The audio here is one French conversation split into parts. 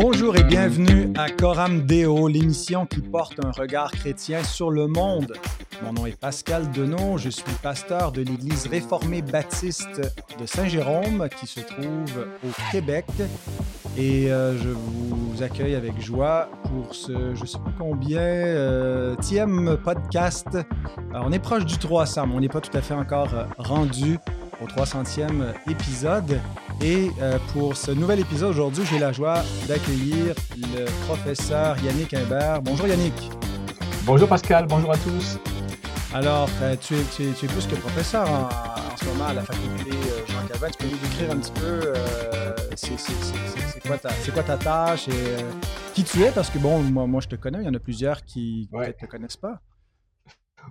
Bonjour et bienvenue à Coram Deo, l'émission qui porte un regard chrétien sur le monde. Mon nom est Pascal Denot, je suis pasteur de l'Église réformée baptiste de Saint-Jérôme qui se trouve au Québec. Et euh, je vous accueille avec joie pour ce, je sais pas combien, euh, podcast. Alors, on est proche du 300, mais on n'est pas tout à fait encore euh, rendu au 300e épisode. Et euh, pour ce nouvel épisode aujourd'hui, j'ai la joie d'accueillir le professeur Yannick Imbert. Bonjour Yannick. Bonjour Pascal, bonjour à tous. Alors, euh, tu, es, tu, es, plus que professeur en, ce moment à la faculté euh, Jean Calvin. Tu peux nous décrire un petit peu c'est quoi, quoi, ta tâche et qui tu es? Parce que bon, moi, moi je te connais, il y en a plusieurs qui ne te connaissent pas.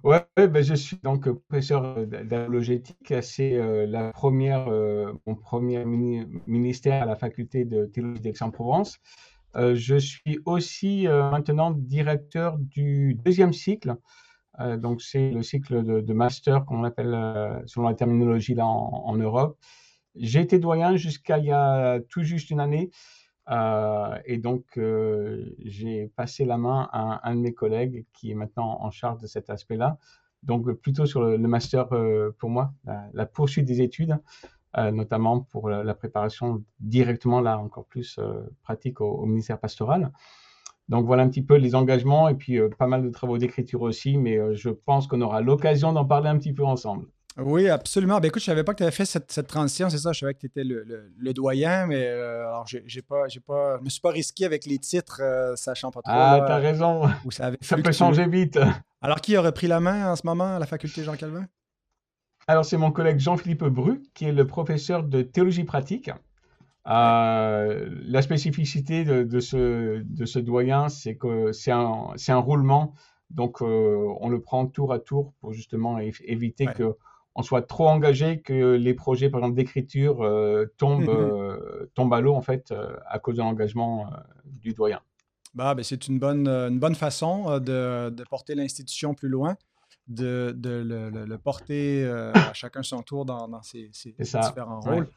Ouais, ben je suis donc professeur d'apologétique. C'est euh, la première, euh, mon premier ministère à la faculté de théologie d'Aix-en-Provence. Euh, je suis aussi maintenant directeur du deuxième cycle. donc, c'est le cycle de, master qu'on appelle, selon la terminologie là en Europe. J'ai été doyen jusqu'à il y a tout juste une année. Euh, et donc, euh, j'ai passé la main à un, de mes collègues qui est maintenant en charge de cet aspect-là. Donc, plutôt sur le, master euh, pour moi, la, poursuite des études, notamment pour la, préparation directement, là, encore plus pratique au, ministère pastoral. Donc, voilà un petit peu les engagements et puis pas mal de travaux d'écriture aussi, mais je pense qu'on aura l'occasion d'en parler un petit peu ensemble. Oui, absolument. Ben, écoute, je ne savais pas que tu avais fait cette, transition, c'est ça. Je savais que tu étais le, doyen, mais euh, alors, j'ai, pas, j'ai pas, je me suis pas risqué avec les titres, euh, sachant pas trop. Ah, tu as raison. Ça, peut changer vite. Alors, qui aurait pris la main en ce moment à la faculté Jean-Calvin? Alors, c'est mon collègue Jean-Philippe Bru, qui est le professeur de théologie pratique. Euh, la spécificité de, ce, de ce doyen, c'est que c'est un, c'est un roulement. Donc, on le prend tour à tour pour justement éviter que on soit trop engagé que les projets, par exemple, d'écriture euh, tombent, mhm. euh, tombent à l'eau, en fait, euh, à cause de l'engagement du doyen. Bah, ben, c'est une bonne, une bonne façon de, de porter l'institution plus loin, de, de le, porter à chacun son tour dans, dans ses, différents rôles.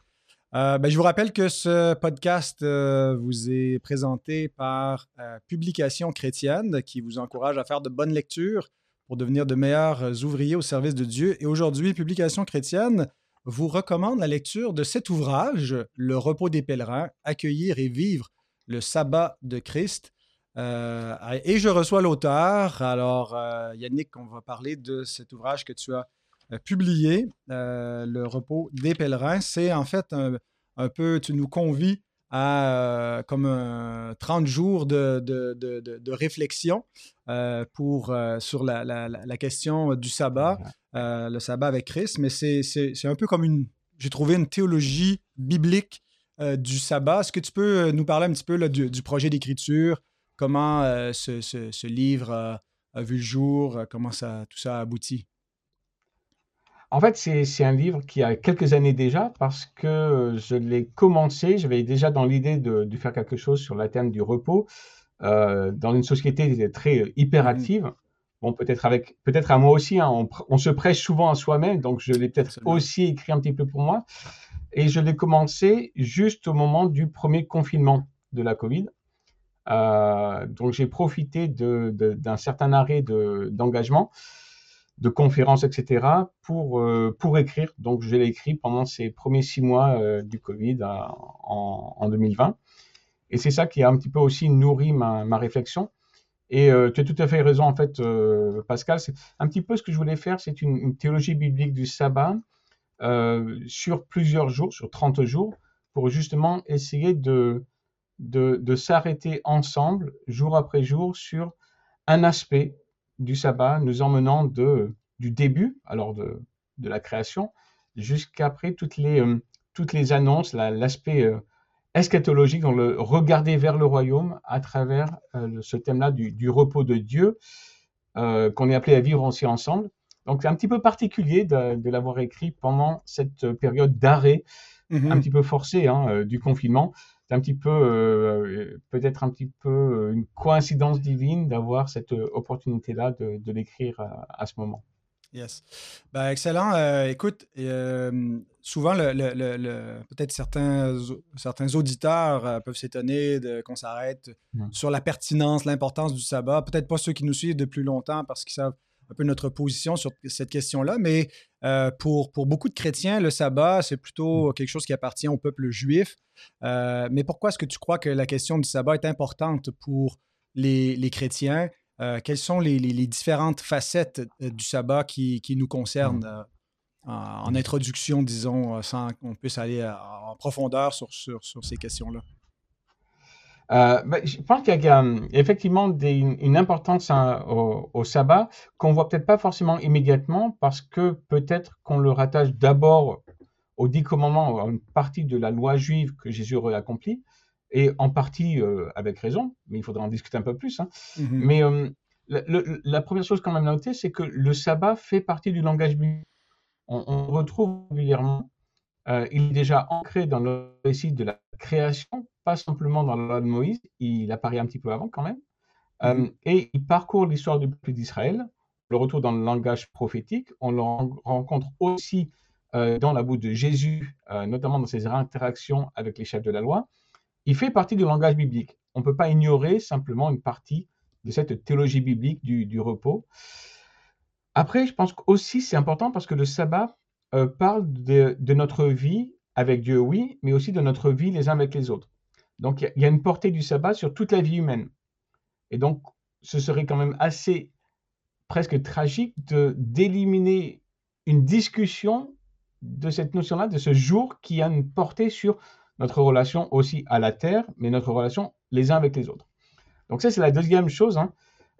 ben, je vous rappelle que ce podcast vous est présenté par Publication chrétienne qui vous encourage à faire de bonnes lectures pour devenir de meilleurs euh, ouvriers au service de Dieu. Et aujourd'hui, Publication chrétienne vous recommande la lecture de cet ouvrage, Le repos des pèlerins, accueillir et vivre le sabbat de Christ. Euh, et je reçois l'auteur. Alors, euh, Yannick, on va parler de cet ouvrage que tu as publié, Le repos des pèlerins. C'est en fait un, un, peu, tu nous convies à euh, comme 30 jours de, de, de, de réflexion euh, pour, euh, sur la, la, la, question du sabbat, le sabbat avec Christ. Mais c'est un peu comme une, j'ai trouvé une théologie biblique du sabbat. Est-ce que tu peux nous parler un petit peu là, du, du, projet d'écriture, comment ce, ce, ce, livre a vu le jour, comment ça, tout ça a abouti? En fait, c'est un livre qui a quelques années déjà parce que je l'ai commencé, j'avais déjà dans l'idée de, faire quelque chose sur la thème du repos euh, dans une société très hyperactive. Mmh. Bon, peut-être avec, peut-être à moi aussi, hein, on, se prêche souvent à soi-même, donc je l'ai peut-être aussi écrit un petit peu pour moi. Et je l'ai commencé juste au moment du premier confinement de la Covid. Euh, donc j'ai profité d'un certain arrêt d'engagement de conférences, etc., pour, euh, pour écrire. Donc, je l'ai écrit pendant ces premiers six mois euh, du Covid euh, en, en, 2020. Et c'est ça qui a un petit peu aussi nourri ma, ma réflexion. Et tu as tout à fait raison, en fait, Pascal. C'est un petit peu ce que je voulais faire, c'est une, théologie biblique du sabbat sur plusieurs jours, sur 30 jours, pour justement essayer de, de, de s'arrêter ensemble, jour après jour, sur un aspect du sabbat, nous emmenant de, du début, alors de, de la création, jusqu'après toutes les, euh, toutes les annonces, l'aspect euh, eschatologique, dans le regarder vers le royaume à travers euh, ce thème-là du, du, repos de Dieu, qu'on est appelé à vivre aussi ensemble. Donc c'est un petit peu particulier de, de l'avoir écrit pendant cette période d'arrêt, mm-hmm. un petit peu forcé hein, du confinement un petit peu, euh, peut-être un petit peu euh, une coïncidence divine d'avoir cette euh, opportunité-là de, l'écrire à, ce moment. Yes. Ben, excellent. Euh, écoute, euh, souvent, le, peut-être certains, certains auditeurs peuvent s'étonner qu'on s'arrête sur la pertinence, l'importance du sabbat. Peut-être pas ceux qui nous suivent depuis longtemps parce qu'ils savent un peu notre position sur cette question-là, mais pour, pour beaucoup de chrétiens, le sabbat, c'est plutôt mm. quelque chose qui appartient au peuple juif. mais pourquoi est-ce que tu crois que la question du sabbat est importante pour les, les chrétiens? Euh, quelles sont les, différentes facettes euh, du sabbat qui, nous concernent mmh. euh, en, introduction, disons, sans qu'on puisse aller en profondeur sur, ces questions-là? Ben, je pense qu'il y a effectivement une importance au, sabbat qu'on voit peut-être pas forcément immédiatement parce que peut-être qu'on le rattache d'abord aux dix commandements, à une partie de la loi juive que Jésus aurait accomplie, et en partie euh, avec raison, mais il faudra en discuter un peu plus. Hein. Mm-hmm. Mais euh, la première chose quand même à noter, c'est que le sabbat fait partie du langage biblique. On, retrouve régulièrement, euh, il est déjà ancré dans le récit de la création, pas simplement dans la loi de Moïse, il apparaît un petit peu avant quand même, mm-hmm. et il parcourt l'histoire du peuple d'Israël, le retour dans le langage prophétique, on le rencontre aussi dans la bouche de Jésus, notamment dans ses interactions avec les chefs de la loi, il fait partie du langage biblique. On ne peut pas ignorer simplement une partie de cette théologie biblique du, repos. Après, je pense aussi c'est important parce que le sabbat euh, parle de, notre vie avec Dieu, oui, mais aussi de notre vie les uns avec les autres. Donc, il y, a une portée du sabbat sur toute la vie humaine. Et donc, ce serait quand même assez presque tragique d'éliminer une discussion de cette notion-là, de ce jour qui a une portée sur notre relation aussi à la terre, mais notre relation les uns avec les autres. Donc ça, c'est la deuxième chose. Hein.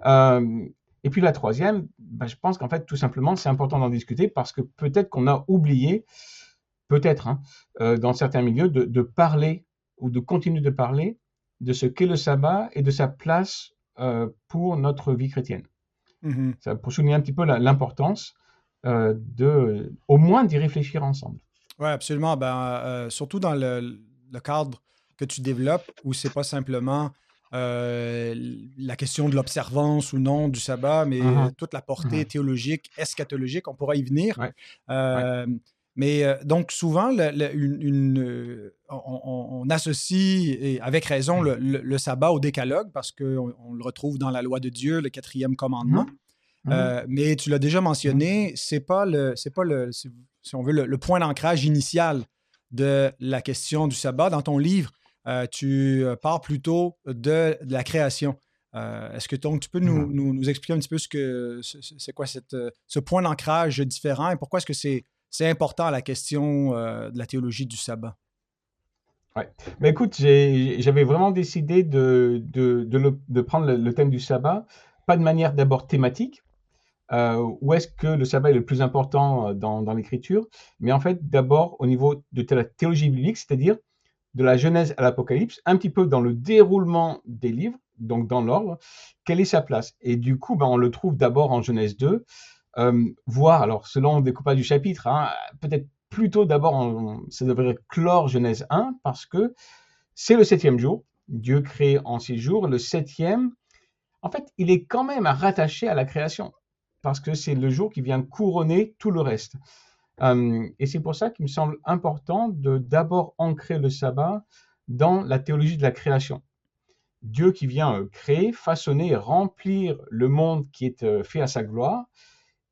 Euh, et puis la troisième, bah, je pense qu'en fait, tout simplement, c'est important d'en discuter parce que peut-être qu'on a oublié, peut-être, hein, euh, dans certains milieux, de, parler ou de continuer de parler de ce qu'est le sabbat et de sa place euh, pour notre vie chrétienne. Mm-hmm. Ça, pour souligner un petit peu l'importance de, au moins d'y réfléchir ensemble. Oui, absolument. Ben, surtout dans le, le cadre que tu développes où c'est pas simplement euh, la question de l'observance ou non du sabbat, mais uh-huh. toute la portée uh-huh. théologique, eschatologique, on pourra y venir. Euh, mais euh, donc souvent, une, on, associe, et avec raison, mm. le, sabbat au décalogue parce qu'on on le retrouve dans la loi de Dieu, le quatrième commandement. Mm-hmm. Mm-hmm. mais tu l'as déjà mentionné, c'est pas le, c'est pas le, si on veut, le point d'ancrage initial de la question du sabbat. Dans ton livre, euh, tu euh, parles plutôt de, la création. Euh, est-ce que donc, tu peux mmh. nous, expliquer un petit peu ce que c'est quoi cette, ce point d'ancrage différent et pourquoi est-ce que c'est c'est important la question de la théologie du sabbat? Oui. Mais écoute, j'avais vraiment décidé de, prendre le, thème du sabbat, pas de manière d'abord thématique, euh, où est-ce que le sabbat est le plus important euh, dans, l'écriture, mais en fait d'abord au niveau de la théologie biblique, c'est-à-dire de la Genèse à l'Apocalypse, un petit peu dans le déroulement des livres, donc dans l'ordre, quelle est sa place? Et du coup, ben, on le trouve d'abord en Genèse 2, euh, voire, alors selon le découpage du chapitre, hein, peut-être plutôt d'abord, ça devrait clore Genèse 1, parce que c'est le septième jour, Dieu crée en six jours, le septième, en fait, il est quand même rattaché à la création parce que c'est le jour qui vient couronner tout le reste. Et c'est pour ça qu'il me semble important de d'abord ancrer le sabbat dans la théologie de la création. Dieu qui vient créer, façonner remplir le monde qui est fait à sa gloire.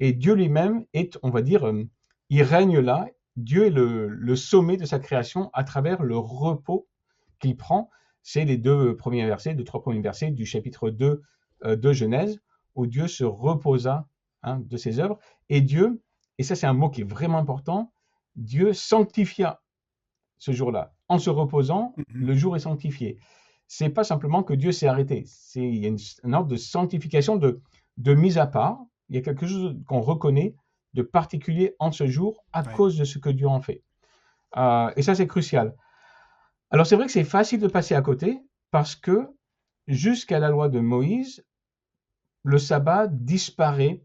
Et Dieu lui-même est, on va dire, il règne là. Dieu est le, sommet de sa création à travers le repos qu'il prend. C'est les deux premiers versets, deux, trois premiers versets du chapitre 2 de Genèse, où Dieu se reposa Hein, de ses œuvres. Et Dieu, et ça c'est un mot qui est vraiment important, Dieu sanctifia ce jour-là. En se reposant, mm-hmm. le jour est sanctifié. C'est pas simplement que Dieu s'est arrêté. C'est il y a une, ordre de sanctification, de, de mise à part. Il y a quelque chose qu'on reconnaît de particulier en ce jour à cause de ce que Dieu en fait. Euh, et ça c'est crucial. Alors c'est vrai que c'est facile de passer à côté parce que jusqu'à la loi de Moïse, le sabbat disparaît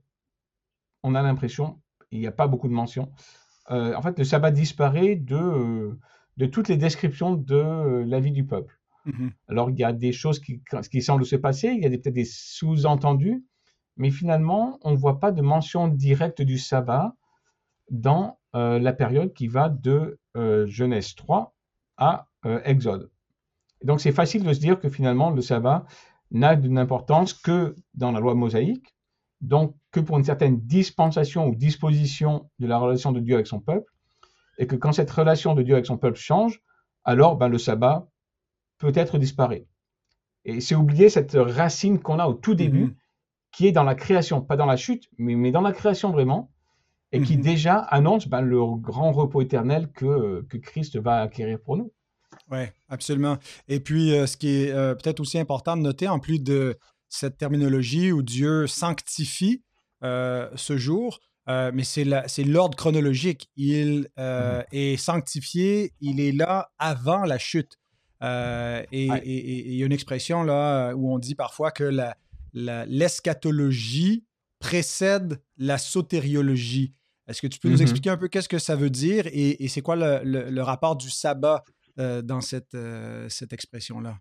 on a l'impression, il n'y a pas beaucoup de mentions, euh, en fait, le sabbat disparaît de, euh, de toutes les descriptions de la vie du peuple. Mhm. Alors, il y a des choses qui, qui semblent se passer, il y a peut-être des sous-entendus, mais finalement, on ne voit pas de mention directe du sabbat dans euh, la période qui va de euh, Genèse 3 à euh, Exode. donc c'est facile de se dire que finalement le sabbat n'a d'une importance que dans la loi mosaïque, donc que pour une certaine dispensation ou disposition de la relation de Dieu avec son peuple, et que quand cette relation de Dieu avec son peuple change, alors ben, le sabbat peut-être disparaît. Et c'est oublier cette racine qu'on a au tout début, mhm. Qui est dans la création, pas dans la chute, mais, mais dans la création vraiment, et qui mhm. déjà annonce ben, le grand repos éternel que, que Christ va acquérir pour nous. Oui, absolument. Et puis, euh, ce qui est euh, peut-être aussi important de noter, en plus de cette terminologie où Dieu sanctifie euh, ce jour, mais c'est l'ordre chronologique. Il mhm. est sanctifié, il est là avant la chute. et il y a une expression là où on dit parfois que l'eschatologie précède la sotériologie. Est-ce que tu peux nous mm-hmm. expliquer un peu qu'est-ce que ça veut dire et, c'est quoi le, rapport du sabbat euh, dans cette, euh, cette expression-là?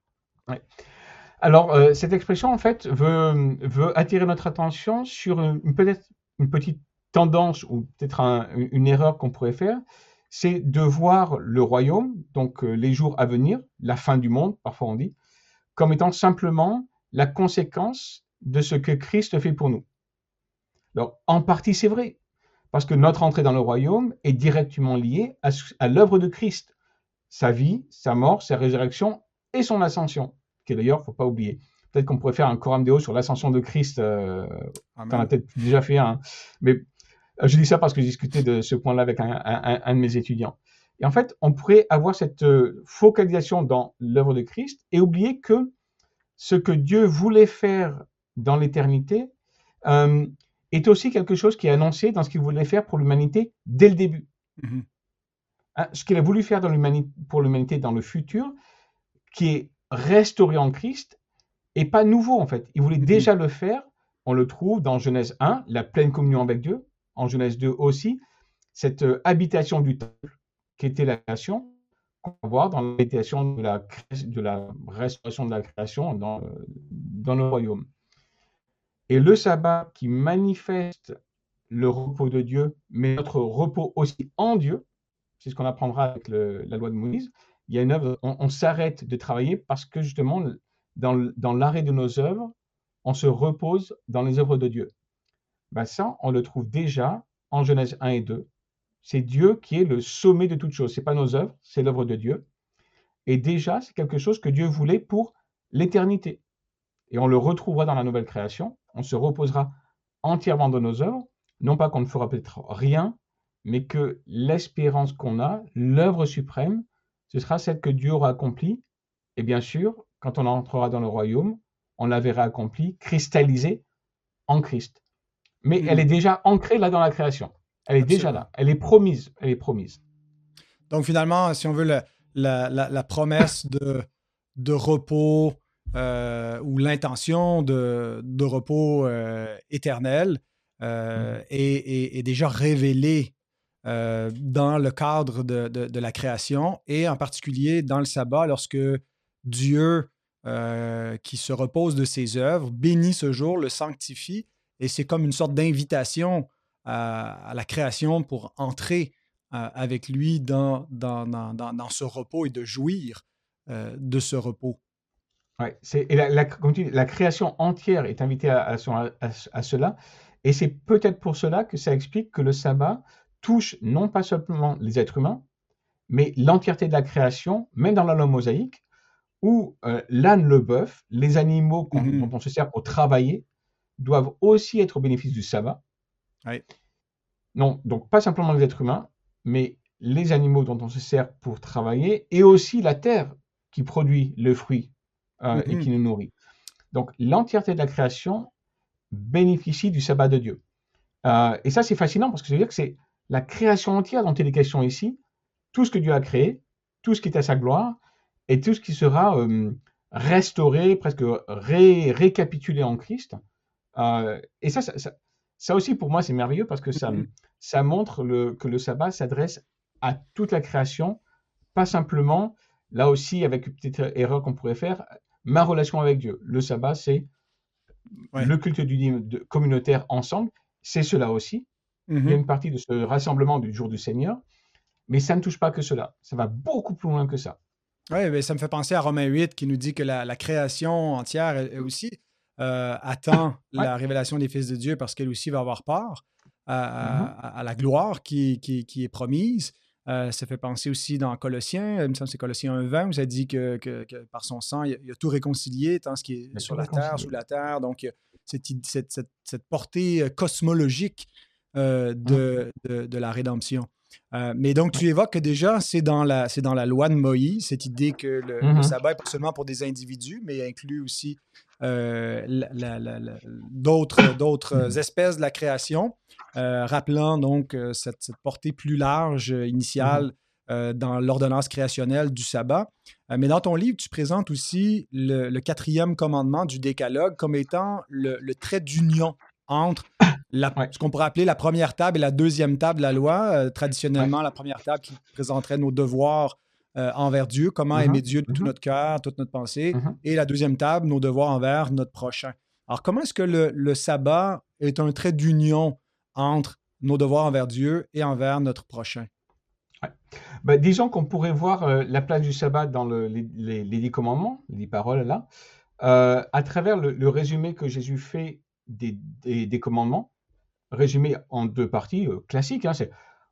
Alors, euh, cette expression, en fait, veut, veut attirer notre attention sur une, peut-être une petite tendance ou peut-être une erreur qu'on pourrait faire, c'est de voir le royaume, donc les jours à venir, la fin du monde, parfois on dit, comme étant simplement la conséquence de ce que Christ fait pour nous. Alors, en partie, c'est vrai, parce que notre entrée dans le royaume est directement liée à, l'œuvre de Christ, sa vie, sa mort, sa résurrection et son ascension, qui d'ailleurs, il ne faut pas oublier. Peut-être qu'on pourrait faire un coram deo sur l'ascension de Christ. Euh, tu en as peut-être déjà fait un. Mais euh, je dis ça parce que j'ai discuté de ce point-là avec un, de mes étudiants. Et en fait, on pourrait avoir cette euh, focalisation dans l'œuvre de Christ et oublier que ce que Dieu voulait faire dans l'éternité, euh, est aussi quelque chose qui est annoncé dans ce qu'il voulait faire pour l'humanité dès le début. Mhm. Hein, ce qu'il a voulu faire pour l'humanité dans le futur, qui est restauré en Christ, et pas nouveau en fait. Il voulait mhm. déjà le faire. On le trouve dans Genèse 1, la pleine communion avec Dieu. En Genèse 2 aussi, cette euh, habitation du temple qui était la création, qu'on va voir dans l'habitation de la, de la restauration de la création dans, euh, dans le royaume. Et le sabbat qui manifeste le repos de Dieu, mais notre repos aussi en Dieu, c'est ce qu'on apprendra avec la loi de Moïse. Il y a une œuvre, on, s'arrête de travailler parce que justement, dans, l'arrêt de nos œuvres, on se repose dans les œuvres de Dieu. Ben ça, on le trouve déjà en Genèse 1 et 2. C'est Dieu qui est le sommet de toutes choses. Ce n'est pas nos œuvres, c'est l'œuvre de Dieu. Et déjà, c'est quelque chose que Dieu voulait pour l'éternité. Et on le retrouvera dans la nouvelle création on se reposera entièrement de nos œuvres, non pas qu'on ne fera peut-être rien, mais que l'espérance qu'on a, l'œuvre suprême, ce sera celle que Dieu aura accomplie. Et bien sûr, quand on entrera dans le royaume, on la verra accomplie, cristallisée en Christ. Mais elle est déjà ancrée là dans la création. Elle est déjà là. Elle est promise. Elle est promise. Donc finalement, si on veut la, promesse de, de repos, euh, ou l'intention de, repos euh, éternel euh, mm. est, déjà révélée dans le cadre de, la création et en particulier dans le sabbat lorsque Dieu qui se repose de ses œuvres bénit ce jour, le sanctifie et c'est comme une sorte d'invitation à, la création pour entrer avec lui dans, dans, dans, ce repos et de jouir de ce repos. Ouais, et la, la, création entière est invitée à, à, cela. Et c'est peut-être pour cela que ça explique que le sabbat touche non pas simplement les êtres humains, mais l'entièreté de la création, même dans la loi mosaïque, où euh, l'âne, le bœuf, les animaux mmh dont on se sert pour travailler, doivent aussi être au bénéfice du sabbat. Non, donc pas simplement les êtres humains, mais les animaux dont on se sert pour travailler, et aussi la terre qui produit le fruit euh, et qui mm-hmm. nous nourrit. Donc l'entièreté de la création bénéficie du sabbat de Dieu. Euh, et ça, c'est fascinant parce que ça veut dire que c'est la création entière dont il est question ici, tout ce que Dieu a créé, tout ce qui est à sa gloire, et tout ce qui sera euh, restauré, presque récapitulé en Christ. et ça, ça, aussi, pour moi, c'est merveilleux parce que ça, mm-hmm. ça montre le, que le sabbat s'adresse à toute la création, pas simplement, là aussi, avec une petite erreur qu'on pourrait faire, ma relation avec Dieu. Le sabbat, c'est le culte du communautaire ensemble, c'est cela aussi. Il y a mmh une partie de ce rassemblement du jour du Seigneur, mais ça ne touche pas que cela. Ça va beaucoup plus loin que ça. Oui, mais ça me fait penser à Romains 8 qui nous dit que la, création entière elle, aussi euh, attend la révélation des fils de Dieu parce qu'elle aussi va avoir part à, mmh la gloire qui, qui, est promise. Euh, ça fait penser aussi dans Colossiens, il me semble que c'est Colossiens 1.20, où ça dit que, que, par son sang, il a, tout réconcilié, tant ce qui est sur la terre, sous la terre. Donc, cette, cette, cette, portée euh, cosmologique mmh. de, de, la rédemption. Euh, mais donc, tu évoques que déjà, c'est dans, la, c'est dans la loi de Moïse, cette idée que le, mm-hmm. sabbat n'est pas seulement pour des individus, mais inclut aussi euh, d'autres, d'autres mm-hmm. espèces de la création, euh, rappelant donc cette, portée plus large initiale mm-hmm. dans l'ordonnance créationnelle du sabbat. mais dans ton livre, tu présentes aussi le, quatrième commandement du décalogue comme étant le, le trait d'union entre ce qu'on pourrait appeler la première table et la deuxième table de la loi. Euh, traditionnellement, la première table qui présenterait nos devoirs euh, envers Dieu, comment mm-hmm. aimer Dieu de tout mm-hmm. notre cœur, toute notre pensée. Mm-hmm. Et la deuxième table, nos devoirs envers notre prochain. Alors, comment est-ce que le, sabbat est un trait d'union entre nos devoirs envers Dieu et envers notre prochain? Ben, disons qu'on pourrait voir euh, la place du sabbat dans les, dix commandements, les dix paroles là, à travers le, résumé que Jésus fait des, des commandements résumé en deux parties euh, classiques. Hein,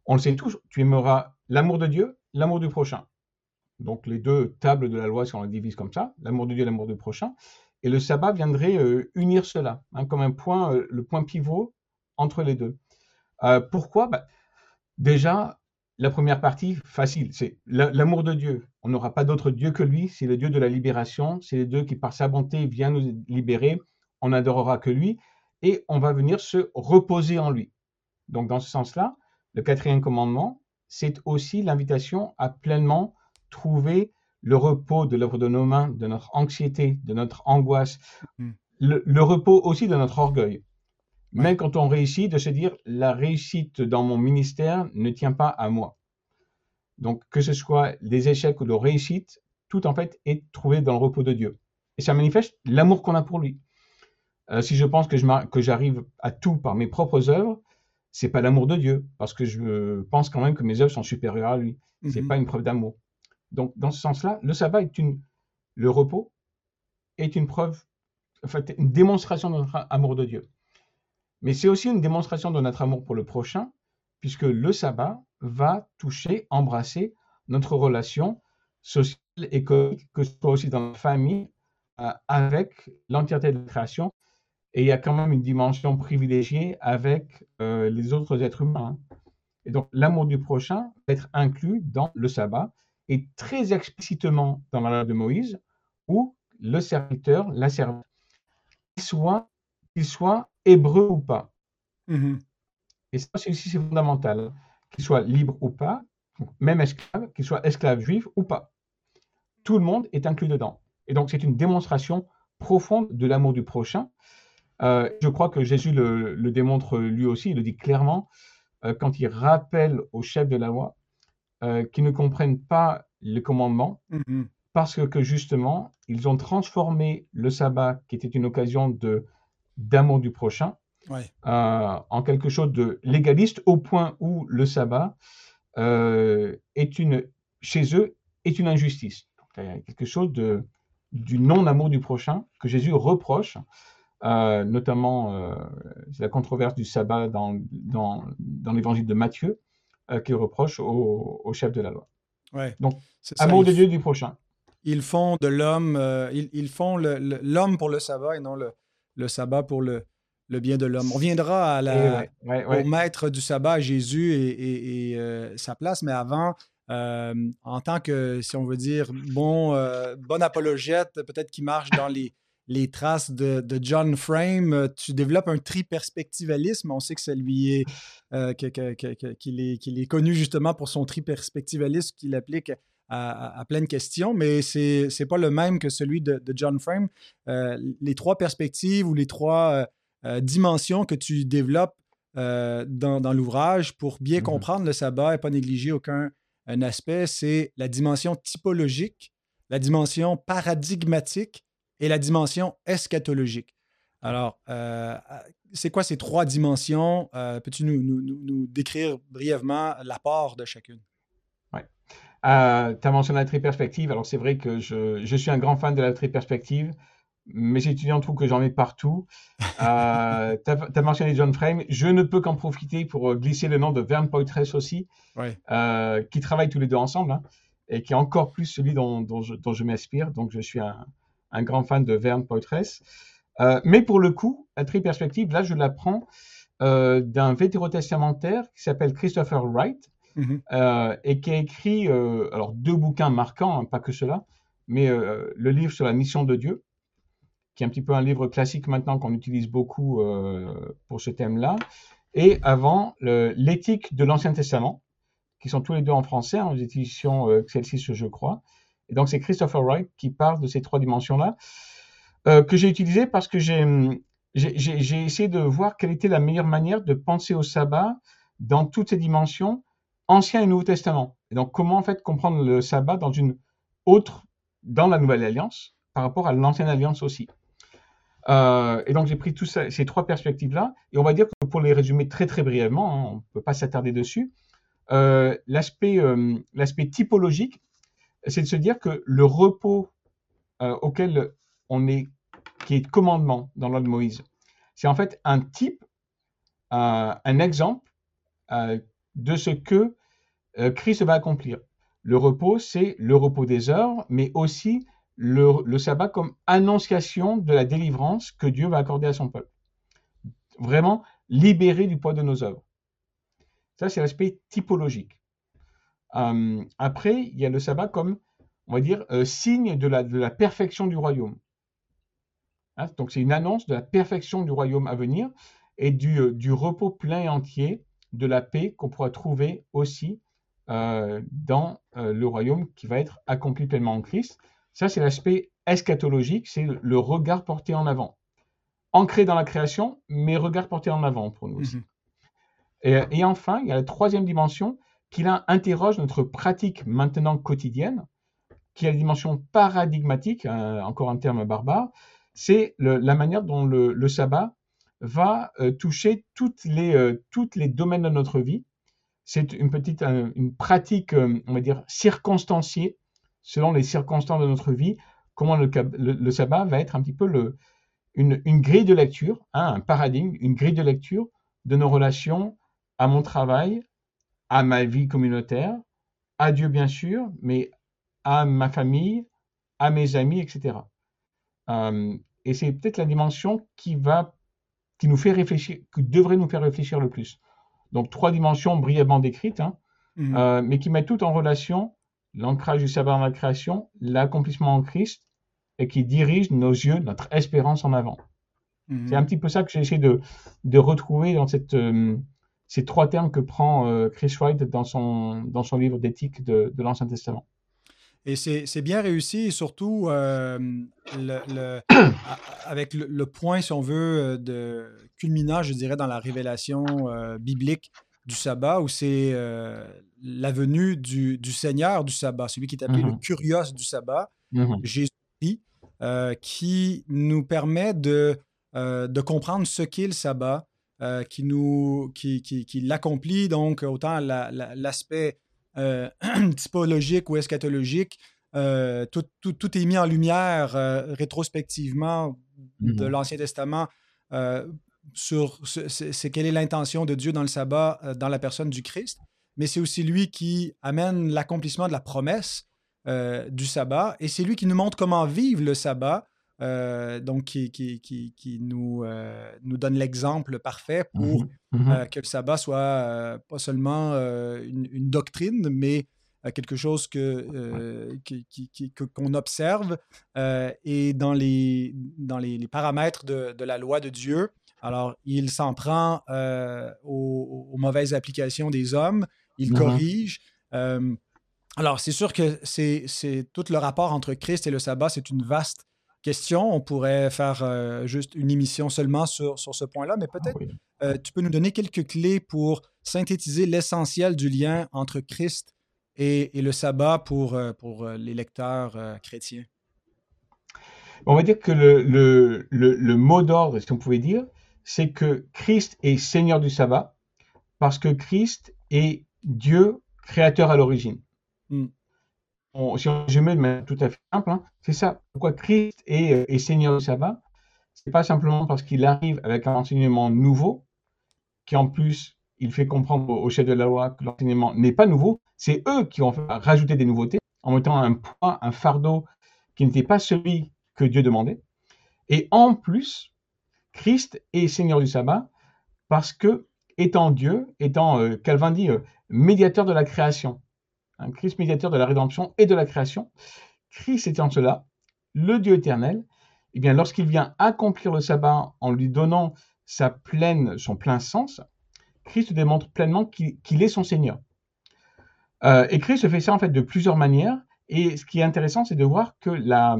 on le sait tous, tu aimeras l'amour de Dieu, l'amour du prochain. Donc les deux tables de la loi, si on les divise comme ça, l'amour de Dieu, l'amour du prochain. Et le sabbat viendrait euh, unir cela, hein, comme un point, euh, le point pivot entre les deux. pourquoi? Bah, Déjà, la première partie, facile, c'est l'amour de Dieu. On n'aura pas d'autre Dieu que lui, c'est le Dieu de la libération, c'est le Dieu qui par sa bonté vient nous libérer, on n'adorera que lui et on va venir se reposer en lui. Donc dans ce sens-là, le quatrième commandement, c'est aussi l'invitation à pleinement trouver le repos de l'œuvre de nos mains, de notre anxiété, de notre angoisse, mm. le, repos aussi de notre orgueil. Même quand on réussit, de se dire la réussite dans mon ministère ne tient pas à moi. Donc que ce soit des échecs ou de réussites, tout en fait est trouvé dans le repos de Dieu. Et ça manifeste l'amour qu'on a pour lui. Euh, si je pense que j'arrive à tout par mes propres œuvres, c'est pas l'amour de Dieu, parce que je pense quand même que mes œuvres sont supérieures à lui. C'est n'est mhm. pas une preuve d'amour. Donc, dans ce sens-là, le sabbat est une, le repos est une preuve, en fait, une démonstration de notre amour de Dieu. Mais c'est aussi une démonstration de notre amour pour le prochain, puisque le sabbat va toucher, embrasser notre relation sociale, économique, que ce soit aussi dans la famille, euh, avec l'entièreté de la création, et il y a quand même une dimension privilégiée avec euh, les autres êtres humains. Et donc, l'amour du prochain va être inclus dans le sabbat et très explicitement dans la loi de Moïse, où le serviteur, la servante, qu'il soit, qu'il soit hébreu ou pas. Mm-hmm. Et ça, c'est aussi fondamental, qu'il soit libre ou pas, même esclave, qu'il soit esclave juif ou pas. Tout le monde est inclus dedans. Et donc, c'est une démonstration profonde de l'amour du prochain euh, je crois que Jésus le, démontre lui aussi, il le dit clairement, euh, quand il rappelle aux chefs de la loi euh, qu'ils ne comprennent pas les commandements, mm-hmm. parce que, justement, ils ont transformé le sabbat, qui était une occasion de d'amour du prochain, en quelque chose de légaliste, au point où le sabbat est une, chez eux, est une injustice. il y a quelque chose de, du non-amour du prochain que Jésus reproche euh, notamment euh, la controverse du sabbat dans, dans, dans l'évangile de Matthieu, euh, qu'il reproche au, au, chef de la loi. Ouais, Donc, amour de Dieu du prochain. Ils font de l'homme, ils, ils, font l'homme pour le sabbat et non le, le sabbat pour le, le bien de l'homme. On viendra à la, au maître du sabbat, Jésus et, et, sa place, mais avant, en tant que, si on veut dire, bon, bon apologète, peut-être qui marche dans les, les traces de, John Frame, euh, tu développes un triperspectivalisme. On sait que ça lui est, euh, qu'il est, connu justement pour son triperspectivalisme qu'il applique à, plein de questions, mais c'est n'est pas le même que celui de, John Frame. Euh, les trois perspectives ou les trois dimensions que tu développes dans, l'ouvrage pour bien mm-hmm. comprendre le sabbat et pas négliger aucun un aspect, c'est la dimension typologique, la dimension paradigmatique et la dimension eschatologique. Alors, euh, c'est quoi ces trois dimensions? Peux-tu nous, nous, décrire brièvement l'apport de chacune? Oui. tu as mentionné la triperspective. Alors, c'est vrai que je, je, suis un grand fan de la triperspective mes étudiants trouvent que j'en ai partout. Euh, tu as, mentionné John Frame. Je ne peux qu'en profiter pour euh, glisser le nom de Vern Poitress aussi, euh, qui travaillent tous les deux ensemble hein, et qui est encore plus celui dont, je, m'inspire. Donc, je suis un, grand fan de Vern Poitress. mais pour le coup, la tri-perspective, là, je la prends d'un vétérotestamentaire qui s'appelle Christopher Wright mm-hmm. et qui a écrit alors deux bouquins marquants, hein, pas que cela, mais le livre sur la mission de Dieu qui est un petit peu un livre classique maintenant qu'on utilise beaucoup euh, pour ce thème-là. Et avant, l'éthique de l'Ancien Testament, qui sont tous les deux en français, hein, éditions euh, Excelsis, je crois. Et donc, c'est Christopher Wright qui parle de ces trois dimensions-là, euh, que j'ai utilisé parce que j'ai essayé de voir quelle était la meilleure manière de penser au sabbat dans toutes ces dimensions, Ancien et Nouveau Testament. Et donc, comment en fait comprendre le sabbat dans une autre, dans la Nouvelle Alliance, par rapport à l'Ancienne Alliance aussi. Euh, et donc j'ai pris toutes ces trois perspectives-là, et on va dire que pour les résumer très très brièvement, hein, on ne peut pas s'attarder dessus, euh, euh, l'aspect typologique, c'est de se dire que le repos auquel on est, qui est commandement dans l'ordre de Moïse, c'est en fait un type, un exemple de ce que Christ va accomplir. Le repos, c'est le repos des heures, mais aussi le, sabbat comme annonciation de la délivrance que Dieu va accorder à son peuple. Vraiment libéré du poids de nos œuvres. Ça, c'est l'aspect typologique. Euh, après, il y a le sabbat comme, on va dire, euh, signe de la, de la, perfection du royaume. Hein, donc, c'est une annonce de la perfection du royaume à venir et du, euh, du repos plein et entier de la paix qu'on pourra trouver aussi dans le royaume qui va être accompli pleinement en Christ. Ça, c'est l'aspect eschatologique, c'est le regard porté en avant. Ancré dans la création, mais regard porté en avant pour nous aussi. Mhm. Et, enfin, il y a la troisième dimension qui là interroge notre pratique maintenant quotidienne, qui est la dimension paradigmatique, euh, encore un terme barbare, c'est la manière dont le, sabbat va euh, toucher euh, toutes les domaines de notre vie. C'est une petite une pratique, on va dire, circonstanciée selon les circonstances de notre vie, comment le, sabbat va être un petit peu une, grille de lecture, hein, un paradigme, une grille de lecture de nos relations à mon travail, à ma vie communautaire, à Dieu bien sûr, mais à ma famille, à mes amis, etc. Euh, et c'est peut-être la dimension qui va, qui nous fait réfléchir, qui devrait nous faire réfléchir le plus. Donc trois dimensions brièvement décrites, hein, mmh. euh, mais qui mettent tout en relation l'ancrage du sabbat dans la création, l'accomplissement en Christ, et qui dirige nos yeux, notre espérance en avant. Mhm. C'est un petit peu ça que j'ai essayé de, de retrouver dans cette, euh, ces trois termes que prend euh, Chris White dans son, dans son livre d'éthique de, de l'Ancien Testament. Et c'est bien réussi, et surtout euh, le, avec le, point, si on veut, de culminant, je dirais, dans la révélation biblique du sabbat, où c'est euh, la venue du, Seigneur du sabbat, celui qui est appelé le mhm. Curios du sabbat, mhm. Jésus, euh, qui nous permet de, euh, de comprendre ce qu'est le sabbat, qui, nous, qui, qui, l'accomplit, donc autant l'aspect typologique ou eschatologique, tout, tout, est mis en lumière rétrospectivement de mhm. l'Ancien Testament sur c'est quelle est l'intention de Dieu dans le sabbat, euh, dans la personne du Christ, mais c'est aussi lui qui amène l'accomplissement de la promesse euh, du sabbat, et c'est lui qui nous montre comment vivre le sabbat, euh, donc qui, qui, qui, nous, nous donne l'exemple parfait pour mmh mmh que le sabbat soit pas seulement une, doctrine, mais quelque chose que, qu'on observe et dans les, dans les, paramètres de, de, la loi de Dieu, alors, il s'en prend euh, aux, mauvaises applications des hommes, il mhm. corrige. Euh, alors, c'est sûr que c'est tout le rapport entre Christ et le sabbat, c'est une vaste question. On pourrait faire euh, juste une émission seulement sur, sur ce point-là, mais peut-être ah tu peux nous donner quelques clés pour synthétiser l'essentiel du lien entre Christ et, et le sabbat pour, pour les lecteurs chrétiens? On va dire que le, le, le, mot d'ordre, si on pouvait dire, c'est que Christ est Seigneur du sabbat parce que Christ est Dieu créateur à l'origine. Si on résume de manière tout à fait simple, hein, c'est ça. Pourquoi Christ est, euh, est Seigneur du sabbat? C'est pas simplement parce qu'il arrive avec un enseignement nouveau, qui en plus il fait comprendre au chef de la loi que l'enseignement n'est pas nouveau. C'est eux qui ont rajouté des nouveautés en mettant un poids, un fardeau qui n'était pas celui que Dieu demandait. Et en plus, Christ est Seigneur du sabbat parce que, étant Dieu, étant, euh, Calvin dit, euh, médiateur de la création, un Christ médiateur de la rédemption et de la création, Christ étant cela, le Dieu éternel, eh bien, lorsqu'il vient accomplir le sabbat en lui donnant sa pleine, son plein sens, Christ démontre pleinement qu'il est son Seigneur. Euh, et Christ fait ça en fait de plusieurs manières. Et ce qui est intéressant, c'est de voir que la,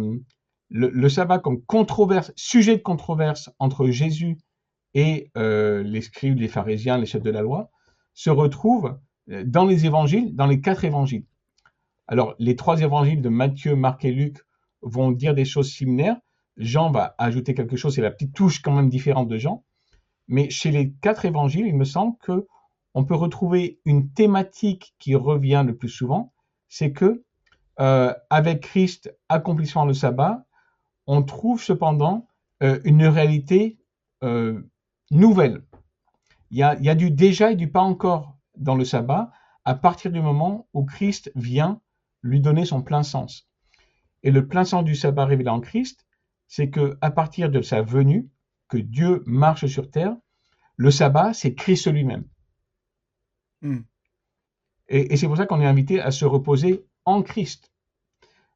le, sabbat comme sujet de controverse entre Jésus et euh, les scribes, les pharisiens, les chefs de la loi, se retrouve dans les évangiles, dans les quatre évangiles. Alors, les trois évangiles de Matthieu, Marc et Luc vont dire des choses similaires. Jean va ajouter quelque chose, c'est la petite touche quand même différente de Jean. Mais chez les quatre évangiles, il me semble que on peut retrouver une thématique qui revient le plus souvent, c'est que euh, avec Christ accomplissant le sabbat, on trouve cependant euh, une réalité euh, nouvelle. Il y, a, du déjà et du pas encore dans le sabbat à partir du moment où Christ vient lui donner son plein sens. Et le plein sens du sabbat révélé en Christ, c'est que à partir de sa venue, que Dieu marche sur terre, le sabbat, c'est Christ lui-même. Hmm. Et, c'est pour ça qu'on est invité à se reposer en Christ.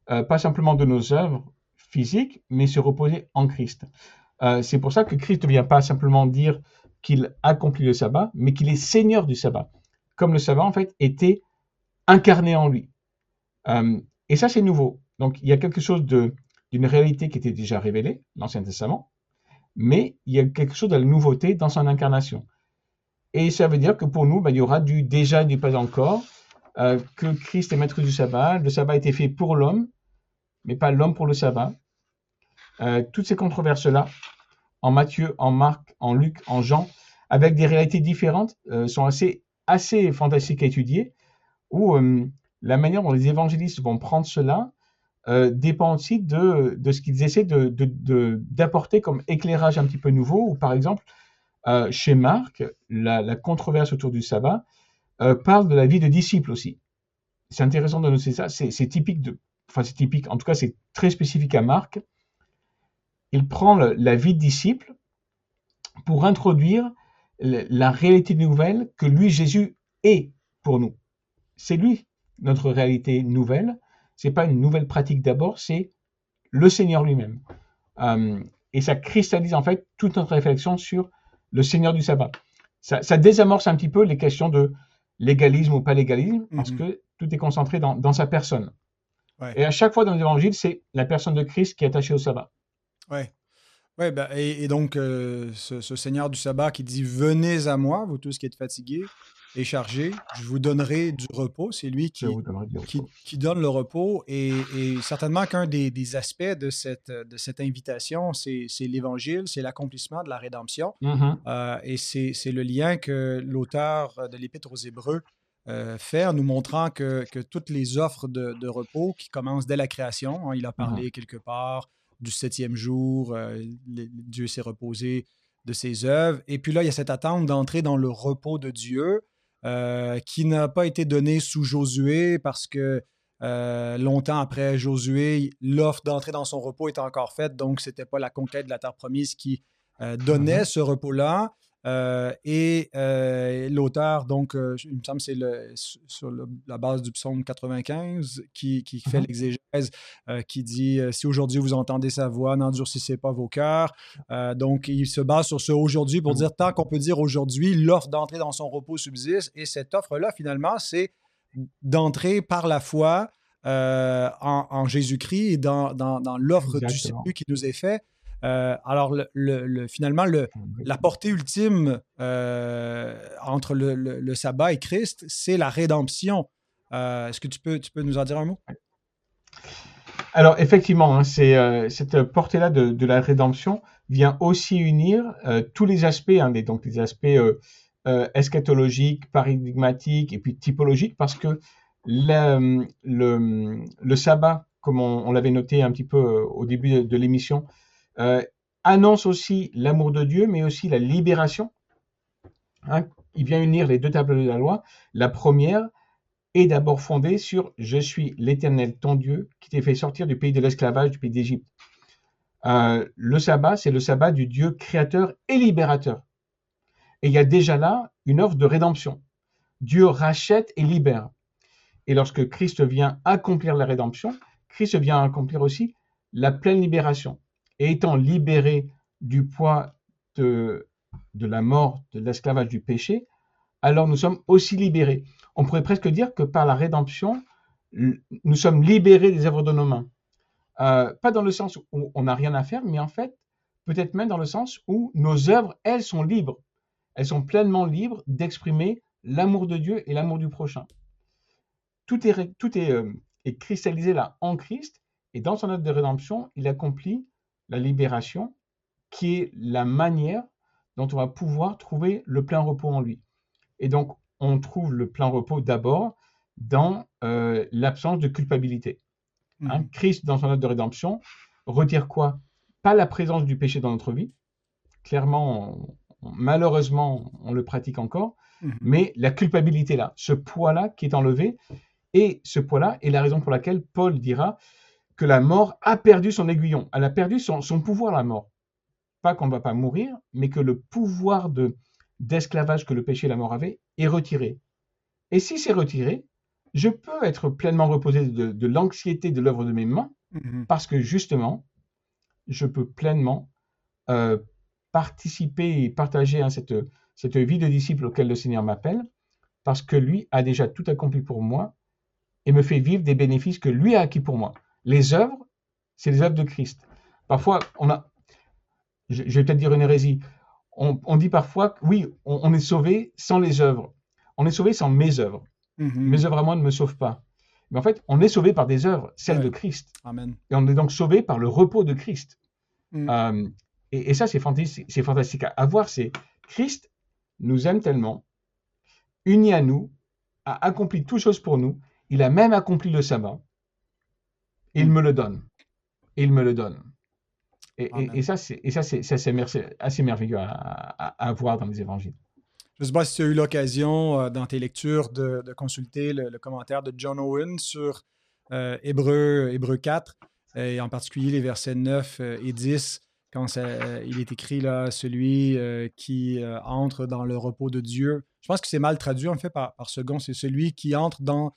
Euh, pas simplement de nos œuvres physiques, mais se reposer en Christ. Euh, c'est pour ça que Christ ne vient pas simplement dire qu'il accomplit le sabbat, mais qu'il est Seigneur du sabbat. Comme le sabbat, en fait, était incarné en lui. Euh, et ça, c'est nouveau. Donc, il y a quelque chose d'une réalité qui était déjà révélée, l'Ancien Testament, mais il y a quelque chose de la nouveauté dans son incarnation. Et ça veut dire que pour nous, ben, il y aura du déjà et du pas encore, euh, que Christ est maître du sabbat, le sabbat a été fait pour l'homme, mais pas l'homme pour le sabbat. Euh, toutes ces controverses-là, en Matthieu, en Marc, en Luc, en Jean, avec des réalités différentes, sont assez, assez fantastiques à étudier, où la manière dont les évangélistes vont prendre cela euh, dépend aussi de, de ce qu'ils essaient d'apporter de, comme éclairage un petit peu nouveau. Ou par exemple, euh, chez Marc, la, controverse autour du sabbat euh, parle de la vie de disciple aussi. C'est intéressant de noter ça. C'est typique de, enfin c'est typique. En tout cas, c'est très spécifique à Marc. Il prend la vie de disciple pour introduire la réalité nouvelle que lui, Jésus, est pour nous. C'est lui notre réalité nouvelle c'est pas une nouvelle pratique d'abord, c'est le Seigneur lui-même. Euh, et ça cristallise en fait toute notre réflexion sur le Seigneur du sabbat. Ça, désamorce un petit peu les questions de légalisme ou pas légalisme, parce mhm. que tout est concentré dans, sa personne. Et à chaque fois dans les évangiles, c'est la personne de Christ qui est attachée au sabbat. Ouais. Ouais, ben, et, donc, euh, ce, ce, Seigneur du sabbat qui dit Venez à moi, vous tous qui êtes fatigués est chargé, je vous donnerai du repos. C'est lui qui, qui, donne le repos. Et, certainement qu'un des, aspects de cette, de cette invitation, c'est l'Évangile, c'est l'accomplissement de la rédemption. Mm-hmm. Euh, et c'est le lien que l'auteur de l'Épître aux Hébreux euh, fait en nous montrant que, que toutes les offres de, repos qui commencent dès la création, hein, il a parlé mm-hmm. quelque part du septième jour, euh, Dieu s'est reposé de ses œuvres. Et puis là, il y a cette attente d'entrer dans le repos de Dieu. Euh, qui n'a pas été donné sous Josué parce que euh, longtemps après Josué, l'offre d'entrer dans son repos était encore faite, donc ce n'était pas la conquête de la terre promise qui euh, donnait mm-hmm. ce repos-là. Euh, et euh, l'auteur, donc, euh, il me semble que c'est sur la base du psaume 95 qui, fait mm-hmm. l'exégèse, qui dit Si aujourd'hui vous entendez sa voix, n'endurcissez pas vos cœurs. donc, il se base sur ce aujourd'hui pour mm-hmm. dire tant qu'on peut dire aujourd'hui, l'offre d'entrer dans son repos subsiste. Et cette offre-là, finalement, c'est d'entrer par la foi en, Jésus-Christ et dans, dans l'offre du salut qui nous est faite. Euh, alors, le, finalement, le, la portée ultime euh, entre le, sabbat et Christ, c'est la rédemption. Euh, est-ce que tu peux, tu peux nous en dire un mot? Alors effectivement, hein, cette portée-là de, la rédemption vient aussi unir tous les aspects, hein, donc les aspects eschatologiques, paradigmatiques et puis typologiques, parce que le, le, sabbat, comme on, l'avait noté un petit peu au début de, l'émission, annonce aussi l'amour de Dieu, mais aussi la libération. Hein. il vient unir les deux tables de la loi. La première, est d'abord fondé sur Je suis l'Éternel, ton Dieu, qui t'ai fait sortir du pays de l'esclavage, du pays d'Égypte. Euh, le sabbat, c'est le sabbat du Dieu créateur et libérateur. Et il y a déjà là une offre de rédemption. Dieu rachète et libère. Et lorsque Christ vient accomplir la rédemption, Christ vient accomplir aussi la pleine libération. Et étant libéré du poids de, la mort, de l'esclavage, du péché, alors nous sommes aussi libérés on pourrait presque dire que par la rédemption, nous sommes libérés des œuvres de nos mains. Euh, pas dans le sens où on n'a rien à faire, mais en fait, peut-être même dans le sens où nos œuvres, elles, sont libres. Elles sont pleinement libres d'exprimer l'amour de Dieu et l'amour du prochain. Tout est, euh, est, cristallisé là en Christ, et dans son œuvre de rédemption, il accomplit la libération, qui est la manière dont on va pouvoir trouver le plein repos en lui. Et donc, on trouve le plein repos d'abord dans euh, l'absence de culpabilité. Hein, mhm. Christ, dans son œuvre de rédemption, retire quoi? Pas la présence du péché dans notre vie. Clairement, malheureusement, on le pratique encore, mhm. mais la culpabilité là, ce poids-là qui est enlevé, et ce poids-là est la raison pour laquelle Paul dira que la mort a perdu son aiguillon, elle a perdu son, son pouvoir, la mort. Pas qu'on ne va pas mourir, mais que le pouvoir de, d'esclavage que le péché et la mort avaient est retiré. Et si c'est retiré, je peux être pleinement reposé de, l'anxiété de l'œuvre de mes mains, mhm. parce que justement, je peux pleinement euh, participer et partager hein, cette, cette vie de disciple auquel le Seigneur m'appelle, parce que lui a déjà tout accompli pour moi et me fait vivre des bénéfices que lui a acquis pour moi. Les œuvres, c'est les œuvres de Christ. Parfois, on a, je, vais peut-être dire une hérésie, on, dit parfois, oui, on, est sauvé sans les œuvres. On est sauvé sans mes œuvres. Mhm. Mes œuvres à moi ne me sauvent pas. Mais en fait, on est sauvé par des œuvres, celles de Christ. Amen. Et on est donc sauvé par le repos de Christ. Mhm. Euh, et, ça, c'est fantastique, c'est fantastique à, voir. C'est Christ nous aime tellement, uni à nous, a accompli toutes choses pour nous. Il a même accompli le sabbat. Il mhm. me le donne. Et il me le donne. Et, ça, c'est assez merveilleux à, voir dans les évangiles. Je ne sais pas si tu as eu l'occasion euh, dans tes lectures de, consulter le, commentaire de John Owen sur euh, Hébreu, Hébreu 4, et en particulier les versets 9 euh, et 10, quand il est écrit là, celui qui entre dans le repos de Dieu. Je pense que c'est mal traduit en fait par, par second, c'est celui qui entre dans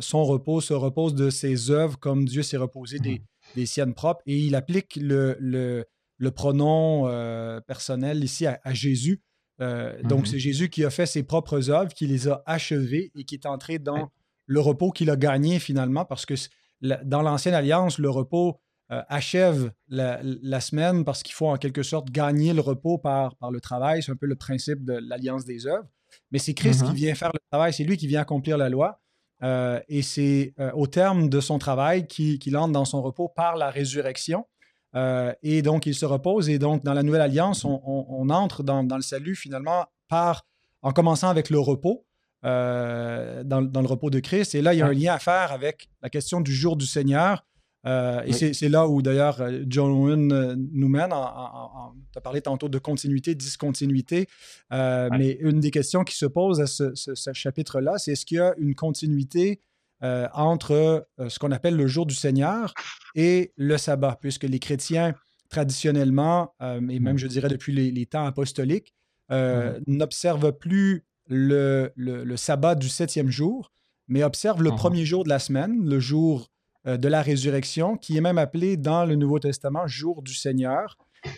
son repos, se repose de ses œuvres comme Dieu s'est reposé des, mmh des siennes propres et il applique le, le, pronom euh, personnel ici à, Jésus. Euh, donc, mhm. c'est Jésus qui a fait ses propres œuvres, qui les a achevées et qui est entré dans le repos qu'il a gagné finalement parce que dans l'Ancienne Alliance, le repos euh, achève la, semaine parce qu'il faut en quelque sorte gagner le repos par, par le travail. C'est un peu le principe de l'Alliance des œuvres. Mais c'est Christ qui mhm. vient faire le travail, c'est lui qui vient accomplir la loi. Euh, et c'est euh, au terme de son travail qu'il entre dans son repos par la résurrection. Euh, et donc, il se repose. Et donc, dans la nouvelle alliance, on, entre dans, le salut finalement par, en commençant avec le repos, dans, dans, le repos de Christ. Et là, il y a un lien à faire avec la question du jour du Seigneur. Euh, et c'est là où d'ailleurs euh, John Owen euh, nous mène. tu as parlé tantôt de continuité, discontinuité, mais une des questions qui se pose à ce, chapitre-là, c'est est-ce qu'il y a une continuité entre ce qu'on appelle le jour du Seigneur et le sabbat, puisque les chrétiens, traditionnellement, et même je dirais depuis les, temps apostoliques, mm-hmm. n'observent plus le, le, sabbat du septième jour, mais observent le mm-hmm. premier jour de la semaine, le jour de la résurrection, qui est même appelé dans le Nouveau Testament jour du Seigneur.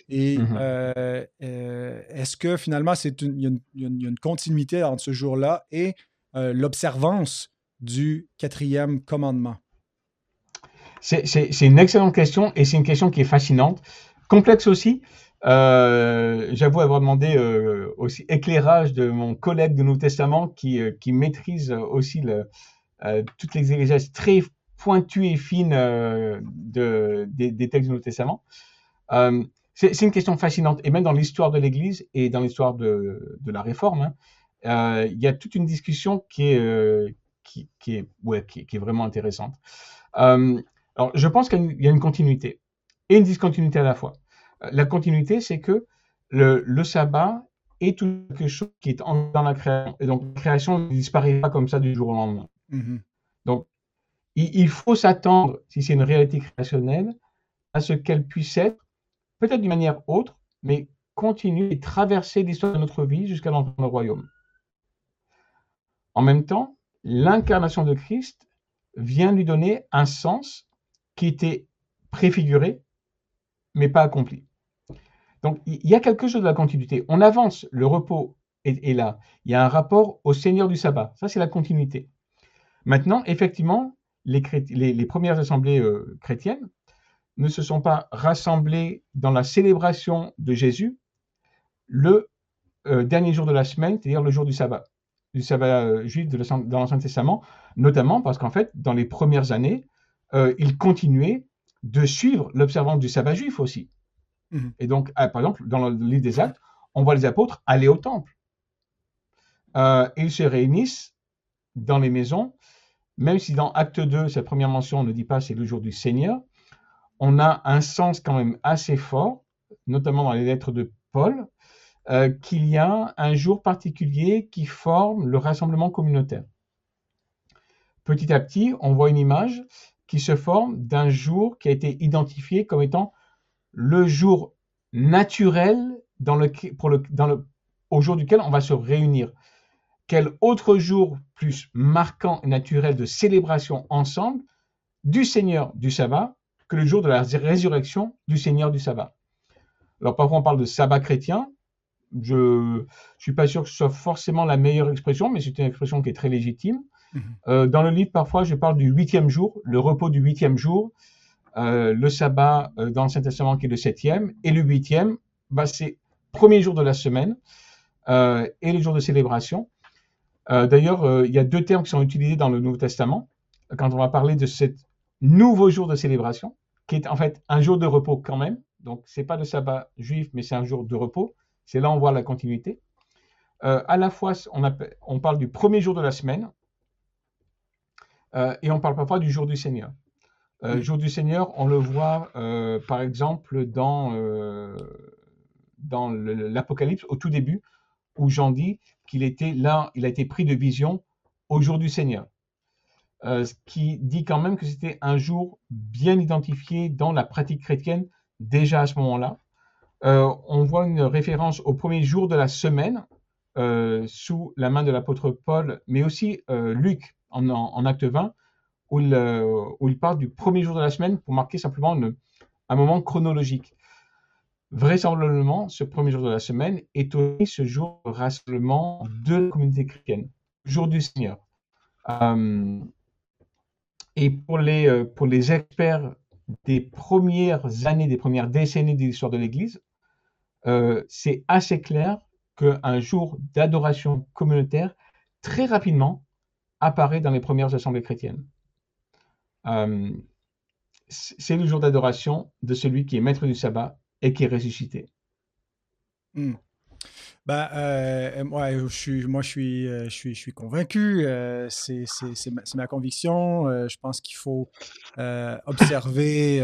Et mhm. euh, euh, est-ce que finalement, c'est il y, a une continuité entre ce jour-là et l'observance du quatrième commandement? C'est une excellente question et c'est une question qui est fascinante, complexe aussi. J'avoue avoir demandé aussi éclairage de mon collègue du Nouveau Testament qui, qui maîtrise aussi le, toutes les exégèses très pointues et fines de, des, textes du Nouveau Testament. c'est une question fascinante, et même dans l'histoire de l'Église et dans l'histoire de, de, la Réforme, hein, il y a toute une discussion qui est, qui, qui, est, ouais, qui, qui, est vraiment intéressante. alors, je pense qu'il y a une continuité et une discontinuité à la fois. La continuité, c'est que le, le sabbat et tout quelque chose qui est dans la création. Et donc, la création ne disparaît pas comme ça du jour au lendemain. Mm-hmm. Donc, il, faut s'attendre, si c'est une réalité créationnelle, à ce qu'elle puisse être, peut-être d'une manière autre, mais continuer et traverser l'histoire de notre vie jusqu'à l'entrée dans le royaume. En même temps, l'incarnation de Christ vient lui donner un sens qui était préfiguré, mais pas accompli. Donc, il y a quelque chose de la continuité. On avance, le repos est, là. Il y a un rapport au Seigneur du sabbat. Ça, c'est la continuité. Maintenant, effectivement, les, premières assemblées euh, chrétiennes ne se sont pas rassemblées dans la célébration de Jésus le euh, dernier jour de la semaine, c'est-à-dire le jour du sabbat, du sabbat euh, juif dans l'Ancien Testament, notamment parce qu'en fait, dans les premières années, ils continuaient de suivre l'observance du sabbat juif aussi. Mhm. Et donc, ah, par exemple, dans le livre des Actes, on voit les apôtres aller au temple. Euh, ils se réunissent dans les maisons, même si dans Acte 2, cette première mention, on ne dit pas c'est le jour du Seigneur, on a un sens quand même assez fort, notamment dans les lettres de Paul, euh, qu'il y a un jour particulier qui forme le rassemblement communautaire. Petit à petit, on voit une image qui se forme d'un jour qui a été identifié comme étant le jour naturel pour le, au jour duquel on va se réunir. Quel autre jour plus marquant et naturel de célébration ensemble du Seigneur du sabbat que le jour de la résurrection du Seigneur du sabbat? Alors parfois on parle de sabbat chrétien. Je ne suis pas sûr que ce soit forcément la meilleure expression, mais c'est une expression qui est très légitime. Mhm. Euh, dans le livre, parfois, je parle du huitième jour, le repos du huitième jour, euh, le sabbat euh, dans l'Ancien Testament qui est le septième, et le huitième, bah, c'est premier jour de la semaine euh, et les jours de célébration. D'ailleurs, il y a deux termes qui sont utilisés dans le Nouveau Testament quand on va parler de ce nouveau jour de célébration, qui est en fait un jour de repos quand même. Donc, c'est pas le sabbat juif, mais c'est un jour de repos. C'est là où on voit la continuité. à la fois, on, on, parle du premier jour de la semaine et on parle parfois du jour du Seigneur. Euh, jour du Seigneur, on le voit euh, par exemple dans, euh, dans l'Apocalypse au tout début, où Jean dit qu'il là, il a été pris de vision au jour du Seigneur. ce qui dit quand même que c'était un jour bien identifié dans la pratique chrétienne déjà à ce moment-là. on voit une référence au premier jour de la semaine sous la main de l'apôtre Paul, mais aussi Luc en, acte 20, où il, euh, où il parle du premier jour de la semaine pour marquer simplement un moment chronologique. Vraisemblablement, ce premier jour de la semaine est aussi ce jour de rassemblement de la communauté chrétienne, jour du Seigneur. Euh, et pour les, euh, pour les experts des premières années, des premières décennies de l'histoire de l'Église, c'est assez clair qu'un jour d'adoration communautaire, très rapidement, apparaît dans les premières assemblées chrétiennes. Euh, c'est le jour d'adoration de celui qui est maître du sabbat et qui est ressuscité. Hmm. Ben, euh, moi, je suis, moi, je suis, euh, je suis, je suis convaincu. c'est ma, ma, conviction. je pense qu'il faut observer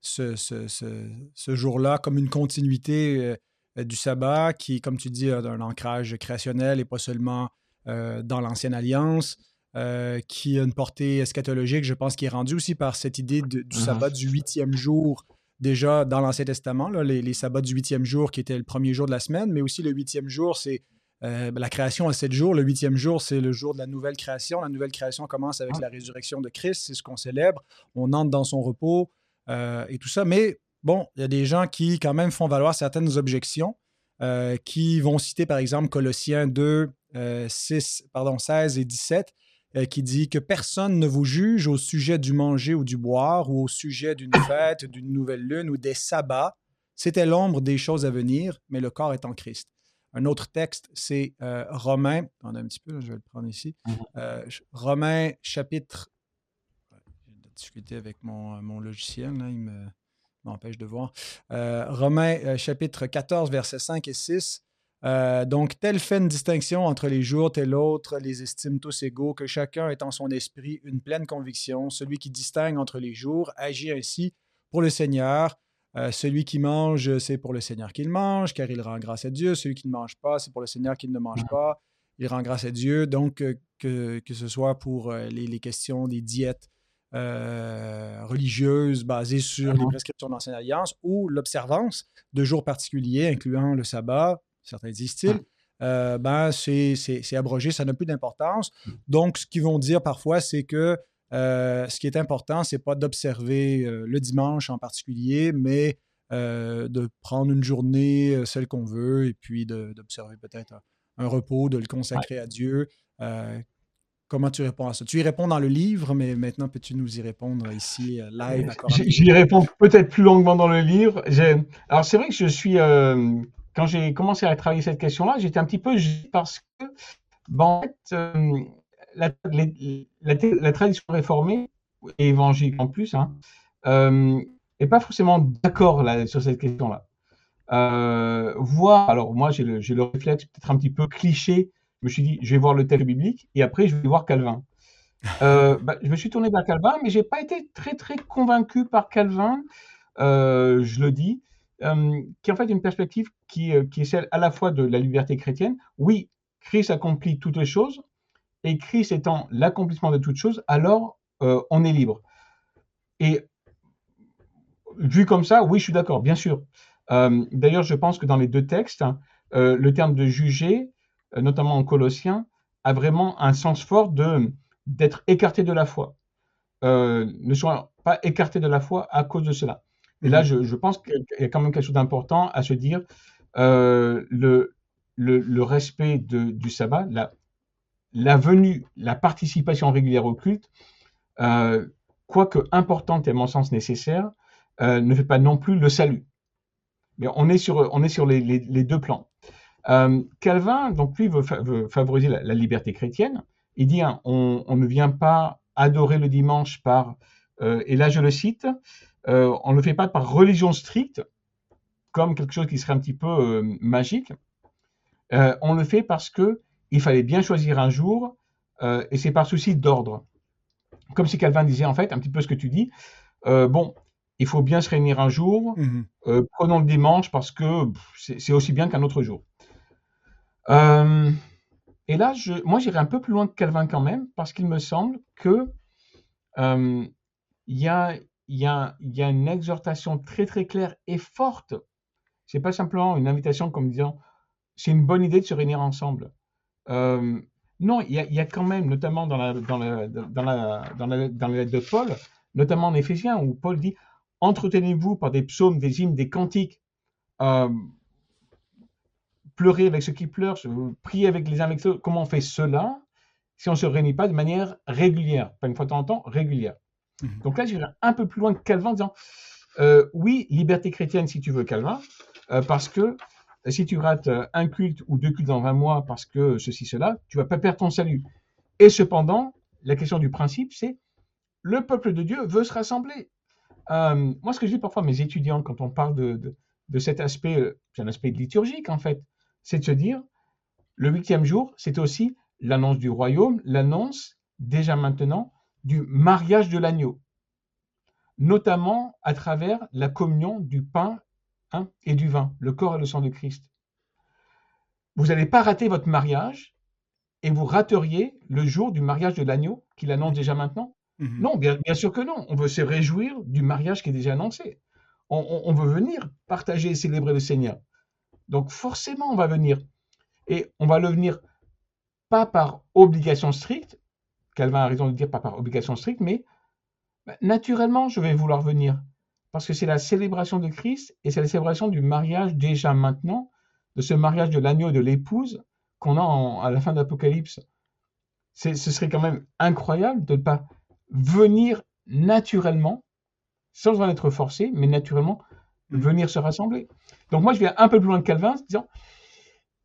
ce, ce, ce, ce jour-là comme une continuité du sabbat qui, comme tu dis, a un ancrage créationnel et pas seulement dans l'ancienne alliance. Euh, qui a une portée eschatologique, je pense, qui est rendue aussi par cette idée du mhm. sabbat du huitième jour, déjà dans l'Ancien Testament, les, sabbats du huitième jour qui était le premier jour de la semaine, mais aussi le huitième jour, c'est euh, ben, la création à sept jours. Le huitième jour, c'est le jour de la nouvelle création. La nouvelle création commence avec ah. la résurrection de Christ, c'est ce qu'on célèbre. On entre dans son repos euh, et tout ça. Mais bon, il y a des gens qui, quand même, font valoir certaines objections. qui vont citer par exemple Colossiens 2, 6, pardon, 16 et 17, euh, qui dit que personne ne vous juge au sujet du manger ou du boire, ou au sujet d'une fête, d'une nouvelle lune ou des sabbats. C'était l'ombre des choses à venir, mais le corps est en Christ. Un autre texte, c'est euh, Romains, on a un petit peu, je vais le prendre ici. Mhm. Euh, Romains chapitre difficulté avec mon, mon logiciel. Là, il m'empêche de voir. Romains chapitre 14, versets 5 et 6. Donc, tel fait une distinction entre les jours, tel autre, les estime tous égaux, que chacun ait en son esprit une pleine conviction. Celui qui distingue entre les jours agit ainsi pour le Seigneur. celui qui mange, c'est pour le Seigneur qu'il mange, car il rend grâce à Dieu. Celui qui ne mange pas, c'est pour le Seigneur qu'il ne mange pas. Il rend grâce à Dieu. Donc, que, que, ce soit pour les, les, questions des diètes religieuses basées sur les prescriptions de l'Ancienne Alliance ou l'observance de jours particuliers, incluant le sabbat, certains disent-ils, ben, c'est abrogé, ça n'a plus d'importance. Mmh. Donc, ce qu'ils vont dire parfois, c'est que euh, ce qui est important, c'est pas d'observer euh, le dimanche en particulier, mais euh, de prendre une journée, celle qu'on veut, et puis d'observer peut-être un, repos, de le consacrer à Dieu. comment tu réponds à ça? Tu y réponds dans le livre, mais maintenant, peux-tu nous y répondre ici, live? J'y réponds peut-être plus longuement dans le livre. Alors, c'est vrai que je suis... quand j'ai commencé à travailler cette question-là, j'étais un petit peu parce que, bon, en fait, la, la, tradition réformée, et évangélique en plus, hein, euh, pas forcément d'accord sur cette question-là. Euh, voir, alors moi j'ai le, le, réflexe peut-être un petit peu cliché, je me suis dit je vais voir le texte biblique et après je vais voir Calvin. Euh, bah, je me suis tourné vers Calvin, mais j'ai pas été très très convaincu par Calvin, euh, je le dis, qui est en fait une perspective qui, qui est celle à la fois de la liberté chrétienne. Oui, Christ accomplit toutes les choses, et Christ étant l'accomplissement de toutes choses, alors euh, on est libre. Et vu comme ça, oui, je suis d'accord, bien sûr. Euh, d'ailleurs, je pense que dans les deux textes, hein, euh, le terme de juger, notamment en Colossiens, a vraiment un sens fort de d'être écarté de la foi. ne soyons pas écarté de la foi à cause de cela. Et là, mhm. je, pense qu'il y a quand même quelque chose d'important à se dire. Le, le, le, respect de, du sabbat, la, la venue, la participation régulière au culte, euh, quoique importante et à mon sens nécessaire, euh, ne fait pas non plus le salut. Mais on est sur, on est sur les, deux plans. Euh, Calvin, donc lui, veut, favoriser la, liberté chrétienne. Il dit, hein, on, ne vient pas adorer le dimanche par, et là je le cite, on ne le fait pas par religion stricte, comme quelque chose qui serait un petit peu magique. on le fait parce que il fallait bien choisir un jour, euh, et c'est par souci d'ordre. Comme si Calvin disait en fait un petit peu ce que tu dis. Euh, bon, il faut bien se réunir un jour. Mmh euh, prenons le dimanche parce que c'est aussi bien qu'un autre jour. et là, je, moi, j'irai un peu plus loin que Calvin quand même, parce qu'il me semble que il y a, y, a, y, a, une exhortation très très claire et forte. C'est pas simplement une invitation comme disant c'est une bonne idée de se réunir ensemble. Euh, non, il y, a, quand même, notamment dans la, dans la, dans la, dans la, dans lettre de Paul, notamment en Éphésiens, où Paul dit Entretenez-vous par des psaumes, des hymnes, des cantiques, euh, pleurez avec ceux qui pleurent, priez avec les uns avec ceux. Comment on fait cela si on ne se réunit pas de manière régulière Pas une fois de temps en temps, régulière? Mhm. Donc là, j'irai un peu plus loin que Calvin en disant euh, Oui, liberté chrétienne si tu veux, Calvin, parce que si tu rates euh, un culte ou deux cultes dans 20 mois parce que ceci, cela, tu vas pas perdre ton salut. Et cependant, la question du principe, c'est le peuple de Dieu veut se rassembler. Euh, moi, ce que je dis parfois à mes étudiants quand on parle de, de, cet aspect, euh, c'est un aspect liturgique en fait, c'est de se dire, le huitième jour, c'est aussi l'annonce du royaume, l'annonce déjà maintenant du mariage de l'agneau, notamment à travers la communion du pain Hein, et du vin, le corps et le sang de Christ. Vous n'allez pas rater votre mariage et vous rateriez le jour du mariage de l'agneau qu'il annonce déjà maintenant mhm. Non, bien, sûr que non. On veut se réjouir du mariage qui est déjà annoncé. On, veut venir partager et célébrer le Seigneur. Donc forcément, on va venir. Et on va le venir pas par obligation stricte, Calvin a raison de dire pas par obligation stricte, mais bah, naturellement, je vais vouloir venir parce que c'est la célébration de Christ et c'est la célébration du mariage déjà maintenant, de ce mariage de l'agneau et de l'épouse qu'on a à la fin d'Apocalypse. Ce serait quand même incroyable de ne pas venir naturellement, sans en être forcé, mais naturellement, mm. venir se rassembler. Donc moi, je viens un peu plus loin que Calvin, en disant,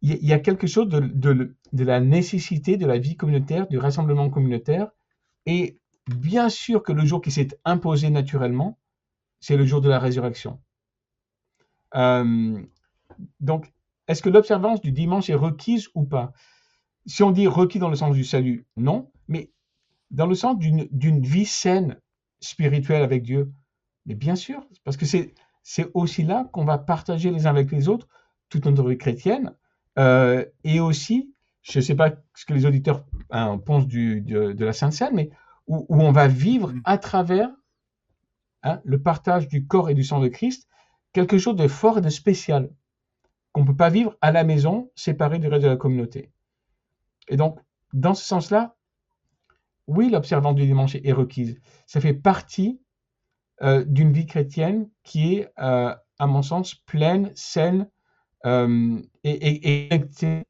il y, a quelque chose de, de, la nécessité de la vie communautaire, du rassemblement communautaire, et bien sûr que le jour qui s'est imposé naturellement, c'est le jour de la résurrection. Euh, donc, est-ce que l'observance du dimanche est requise ou pas? Si on dit requis dans le sens du salut, non, mais dans le sens d'une vie saine, spirituelle avec Dieu. Mais bien sûr, parce que c'est aussi là qu'on va partager les uns avec les autres toute notre vie chrétienne. Euh, et aussi, je ne sais pas ce que les auditeurs hein, pensent du, de, la Sainte Seine, mais où, on va vivre mm. à travers hein, le partage du corps et du sang de Christ quelque chose de fort et de spécial qu'on ne peut pas vivre à la maison séparé du reste de la communauté. Et donc, dans ce sens-là, oui, l'observance du dimanche est requise. Ça fait partie euh, d'une vie chrétienne qui est, euh, à mon sens, pleine, saine euh, et, connectée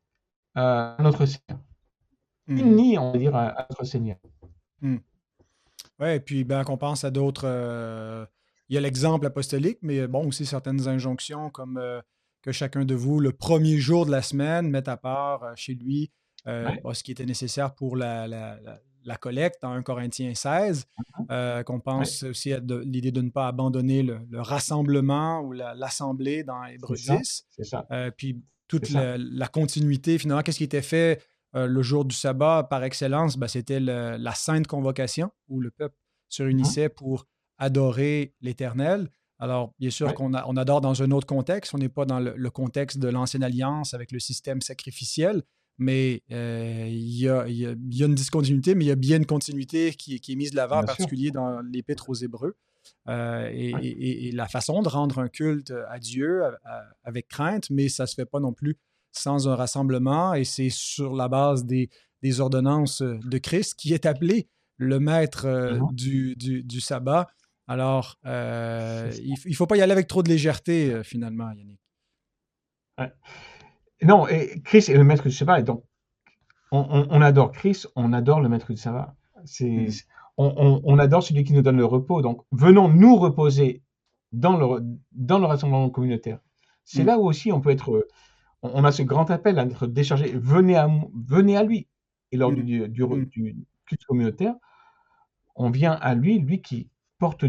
à notre Seigneur. Unie, on va dire, à, notre Seigneur. Hmm. Oui, et puis ben, qu'on pense à d'autres. Il y a l'exemple apostolique, mais bon, aussi certaines injonctions comme que chacun de vous, le premier jour de la semaine, mette à part chez lui ce qui était nécessaire pour la, la collecte dans 1 Corinthiens 16, uh-huh. euh, qu'on pense aussi à l'idée de ne pas abandonner le, rassemblement ou l'assemblée dans Hébreu 10. C'est ça. Euh, puis toute la, continuité, finalement, qu'est-ce qui était fait euh, le jour du sabbat par excellence? Ben, C'était la sainte convocation où le peuple se réunissait uh-huh. pour adorer l'Éternel. Alors, bien sûr qu'on on adore dans un autre contexte. On n'est pas dans le contexte de l'Ancienne Alliance avec le système sacrificiel, mais euh, il y, a, une discontinuité, mais il y a bien une continuité qui, est mise de l'avant, en particulier dans l'Épître aux Hébreux. Euh, et, la façon de rendre un culte à Dieu avec crainte, mais ça ne se fait pas non plus sans un rassemblement, et c'est sur la base des, ordonnances de Christ qui est appelé le maître euh, du, du, sabbat. Alors, il ne faut pas y aller avec trop de légèreté, finalement, Yannick. Non, et Chris est le maître du sabbat. Et donc, on, adore Chris, on adore le maître du sabbat. C'est, mm. on, adore celui qui nous donne le repos. Donc, venons nous reposer dans le, dans le rassemblement communautaire. C'est mm. là où aussi on peut être. On, a ce grand appel à être déchargé. Venez à, venez à lui. Et lors du, mm. du, culte communautaire, on vient à lui, lui qui porte,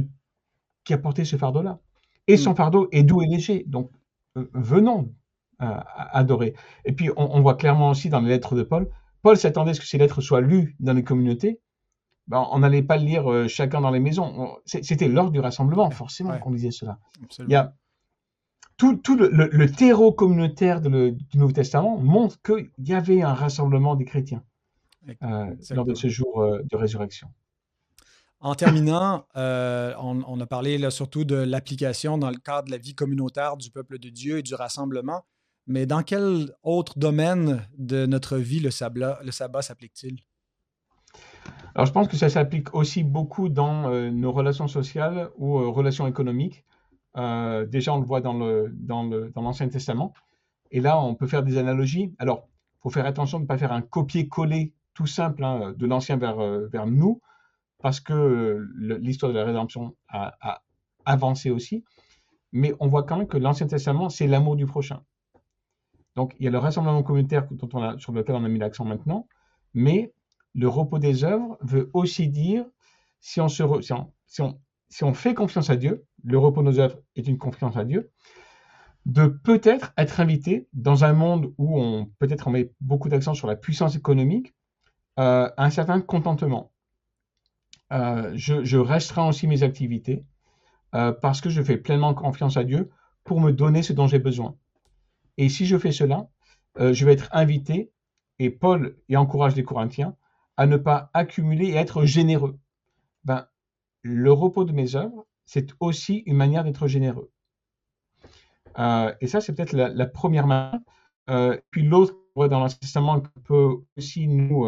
qui a porté ce fardeau-là. Et son fardeau est doux et léger. Donc, euh, venons, adorer. Et puis, on, voit clairement aussi dans les lettres de Paul, Paul s'attendait à ce que ces lettres soient lues dans les communautés. Ben, on n'allait pas le lire euh, chacun dans les maisons. C'était lors du rassemblement, forcément, qu'on disait cela. Il y a tout, le, terreau communautaire du Nouveau Testament montre qu'il y avait un rassemblement des chrétiens euh, lors de ce jour euh, de résurrection. En terminant, on, on, a parlé là, surtout de l'application dans le cadre de la vie communautaire du peuple de Dieu et du rassemblement. Mais dans quel autre domaine de notre vie le sabbat, le sabbat s'applique-t-il? Alors, je pense que ça s'applique aussi beaucoup dans euh, nos relations sociales ou euh, relations économiques. Euh, déjà, on le voit dans, dans, le, l'Ancien Testament. Et là, on peut faire des analogies. Alors, il faut faire attention de ne pas faire un copier-coller tout simple hein, de l'Ancien vers, vers nous, parce que l'histoire de la rédemption a, avancé aussi. Mais on voit quand même que l'Ancien Testament, c'est l'amour du prochain. Donc, il y a le rassemblement communautaire dont on a, sur lequel on a mis l'accent maintenant, mais le repos des œuvres veut aussi dire, si on, fait confiance à Dieu, le repos de nos œuvres est une confiance à Dieu, de peut-être être invité dans un monde où on peut-être on met beaucoup d'accent sur la puissance économique, euh, un certain contentement. Euh, je, restreins aussi mes activités euh, parce que je fais pleinement confiance à Dieu pour me donner ce dont j'ai besoin. Et si je fais cela, je vais être invité, et Paul y encourage les Corinthiens, à ne pas accumuler et être généreux. Ben, le repos de mes œuvres, c'est aussi une manière d'être généreux. Euh, et ça, c'est peut-être la, première manière. Euh, puis l'autre, dans l'Ancien Testament, peut aussi nous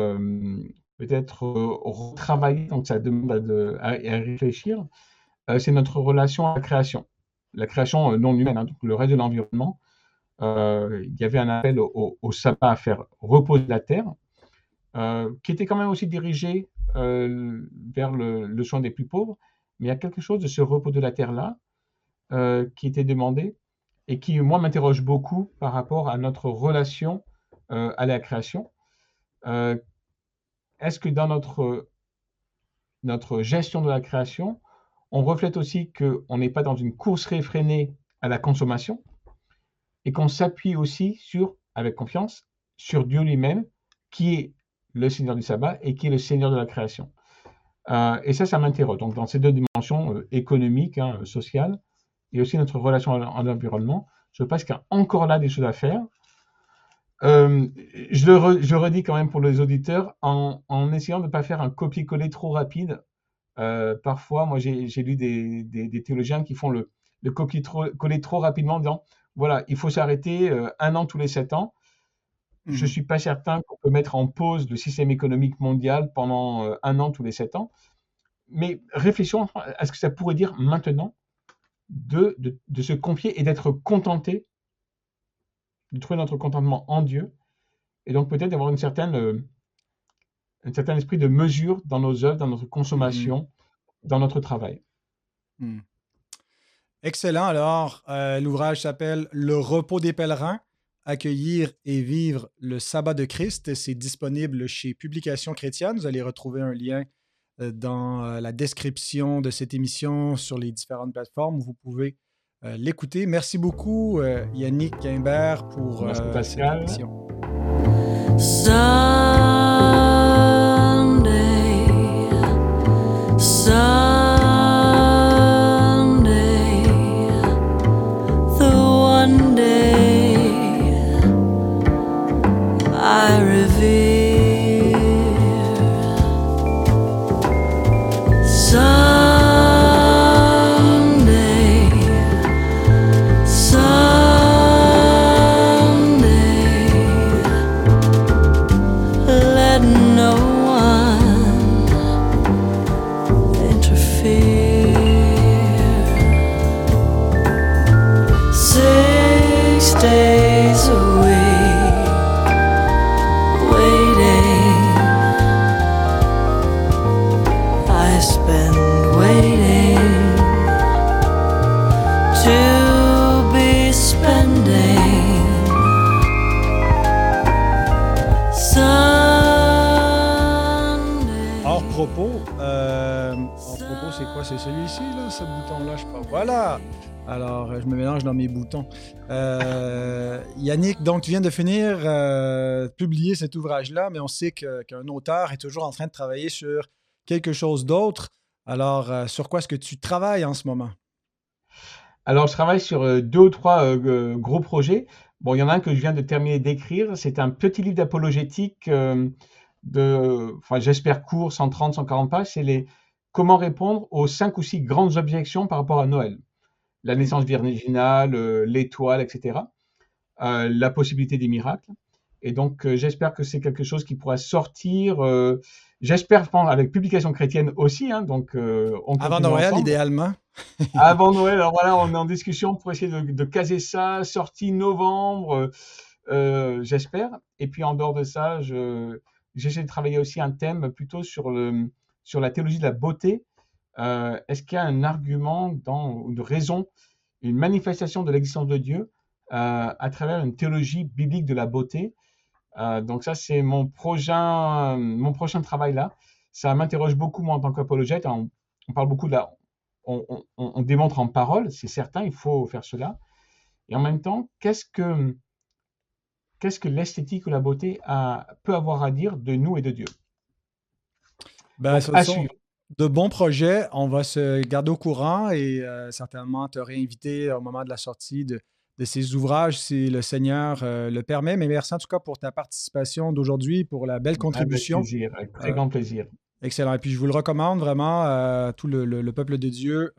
peut-être retravailler, donc ça demande à, réfléchir, c'est notre relation à la création. La création non humaine, hein, donc le reste de l'environnement, euh, il y avait un appel au, sabbat à faire reposer la terre, euh, qui était quand même aussi dirigé euh, vers le, soin des plus pauvres. Mais il y a quelque chose de ce repos de la terre-là qui était demandé et qui, moi, m'interroge beaucoup par rapport à notre relation à la création. Est-ce que dans notre notre gestion de la création, on reflète aussi qu'on n'est pas dans une course réfrénée à la consommation et qu'on s'appuie aussi sur, avec confiance, sur Dieu lui-même, qui est le Seigneur du sabbat et qui est le Seigneur de la création? Euh, et ça, ça m'interroge. Donc, dans ces deux dimensions euh, économiques, hein, sociales, et aussi notre relation à l'environnement, je pense qu'il y a encore là des choses à faire. Euh, je, le redis quand même pour les auditeurs, en, essayant de ne pas faire un copier-coller trop rapide. parfois, moi, j'ai lu des, théologiens qui font le, le copier-coller trop rapidement en voilà, il faut s'arrêter un an tous les sept ans. Je ne mmh. suis pas certain qu'on peut mettre en pause le système économique mondial pendant euh, un an tous les sept ans. Mais réfléchissons à ce que ça pourrait dire maintenant de, de, se confier et d'être contenté, de trouver notre contentement en Dieu, et donc peut-être d'avoir une certaine, euh, un certain esprit de mesure dans nos œuvres, dans notre consommation, mmh. dans notre travail. Mmh. Excellent. Alors, euh, l'ouvrage s'appelle Le repos des pèlerins accueillir et vivre le sabbat de Christ. C'est disponible chez Publications chrétiennes. Vous allez retrouver un lien euh, dans euh, la description de cette émission sur les différentes plateformes où vous pouvez euh, l'écouter. Merci beaucoup, Yannick Quimbert, pour cette émission. Euh, Yannick, donc tu viens de finir euh, publier cet ouvrage-là, mais on sait qu'un auteur est toujours en train de travailler sur quelque chose d'autre. Alors, euh, sur quoi est-ce que tu travailles en ce moment? Alors, je travaille sur deux ou trois gros projets. Bon, il y en a un que je viens de terminer d'écrire. C'est un petit livre d'apologétique de, enfin, j'espère court, 130, 140 pages. C'est les comment répondre aux cinq ou six grandes objections par rapport à Noël la naissance virginale, euh, l'étoile, etc. Euh, la possibilité des miracles. Et donc, euh, j'espère que c'est quelque chose qui pourra sortir. j'espère avec publication chrétienne aussi. Hein, donc, Avant Noël, idéalement. Avant Noël, alors voilà, on est en discussion pour essayer de, caser ça, sortie novembre, j'espère. Et puis en dehors de ça, j'essaie de travailler aussi un thème plutôt sur, le, sur la théologie de la beauté euh, est-ce qu'il y a un argument, dans, une raison, une manifestation de l'existence de Dieu euh, à travers une théologie biblique de la beauté? Euh, Donc ça, c'est mon prochain, mon prochain travail là. Ça m'interroge beaucoup moi en tant qu'apologète. On, parle beaucoup de la, on, démontre en parole, c'est certain, il faut faire cela. Et en même temps, qu'est-ce que qu'est-ce que l'esthétique ou la beauté a, peut avoir à dire de nous et de Dieu? Ben, de bons projets. On va se garder au courant et euh, certainement te réinviter au moment de la sortie de, ces ouvrages si le Seigneur euh, le permet. Mais merci en tout cas pour ta participation d'aujourd'hui, pour la belle contribution. Avec plaisir, avec très grand plaisir. Excellent. Et puis je vous le recommande vraiment à tout le, peuple de Dieu.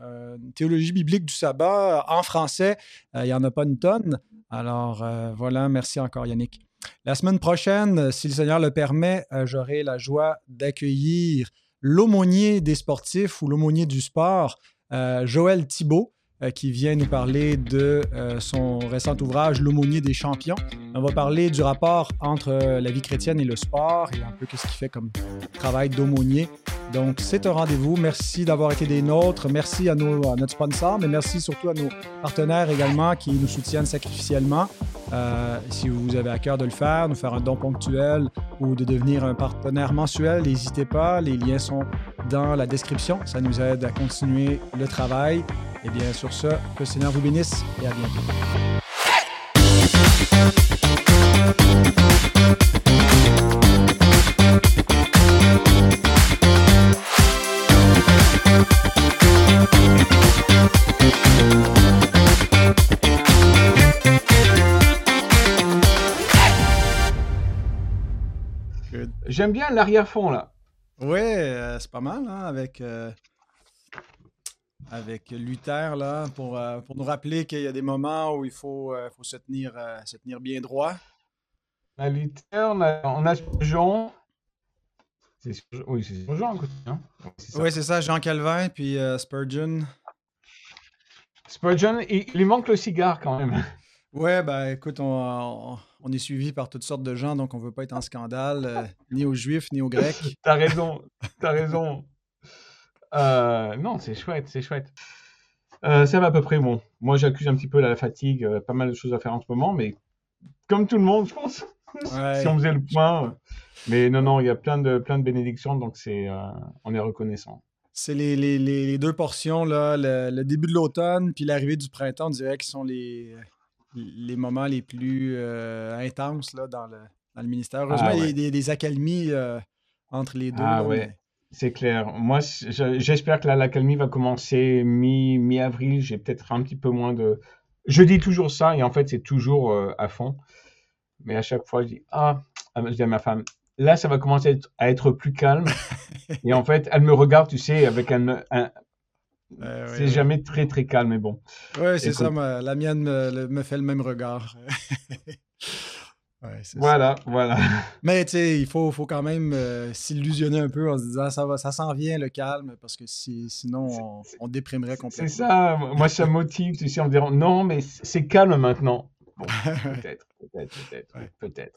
théologie biblique du sabbat en français, il n'y en a pas une tonne. Alors voilà, merci encore Yannick. La semaine prochaine, si le Seigneur le permet, j'aurai la joie d'accueillir l'aumônier des sportifs ou l'aumônier du sport, euh, Joël Thibault, qui vient nous parler de euh, son récent ouvrage L'aumônier des champions. On va parler du rapport entre la vie chrétienne et le sport et un peu ce qu'il fait comme travail d'aumônier. Donc, c'est un rendez-vous. Merci d'avoir été des nôtres. Merci à, nos, à notre sponsor, mais merci surtout à nos partenaires également qui nous soutiennent sacrificiellement. Euh, si vous avez à cœur de le faire, nous faire un don ponctuel ou de devenir un partenaire mensuel, n'hésitez pas. Les liens sont dans la description. Ça nous aide à continuer le travail. Et bien, sur ce, que le Seigneur vous bénisse et à bientôt. J'aime bien l'arrière-fond là. Ouais, euh, c'est pas mal, hein, avec, euh, avec Luther, là, pour, euh, pour nous rappeler qu'il y a des moments où il faut, faut se, tenir, se tenir bien droit. À Luther, on a, on a Jean. Oui, c'est Jean. Hein? Oui, c'est ça, Jean Calvin, puis Spurgeon. Spurgeon, il, il lui manque le cigare quand même. Ouais, ben écoute, on, on, est suivi par toutes sortes de gens, donc on veut pas être en scandale, euh, ni aux Juifs, ni aux Grecs. t'as raison, t'as raison. Euh, non, c'est chouette, c'est chouette. Euh, ça va à peu près bon. Moi, j'accuse un petit peu la fatigue, pas mal de choses à faire en ce moment, mais comme tout le monde, je pense, si on faisait le point. Mais non, non, il y a plein de, plein de bénédictions, donc c'est, on est reconnaissant. C'est les, les, les, deux portions, là, le, le début de l'automne puis l'arrivée du printemps, on dirait qu'ils sont les, les moments les plus euh, intenses là, dans, le, dans le ministère. Heureusement, ah il y a des, accalmies euh, entre les deux. Ah ouais, c'est clair. Moi, j'espère que l'accalmie va commencer mi-avril. J'ai peut-être un petit peu moins de. Je dis toujours ça et en fait, c'est toujours euh, à fond. Mais à chaque fois, je dis Ah, ah je dis à ma femme, là, ça va commencer à être, plus calme. et en fait, elle me regarde, tu sais, avec un, c'est jamais très très calme, mais bon. Oui, c'est ça. la mienne me, fait le même regard. voilà, voilà. Mais tu sais, il faut, faut quand même euh, s'illusionner un peu en se disant ça va, ça s'en vient le calme parce que si, sinon on, déprimerait complètement. C'est ça. Moi, ça motive, tu sais, en me disant non, mais c'est calme maintenant. peut-être, peut-être, peut-être, peut-être.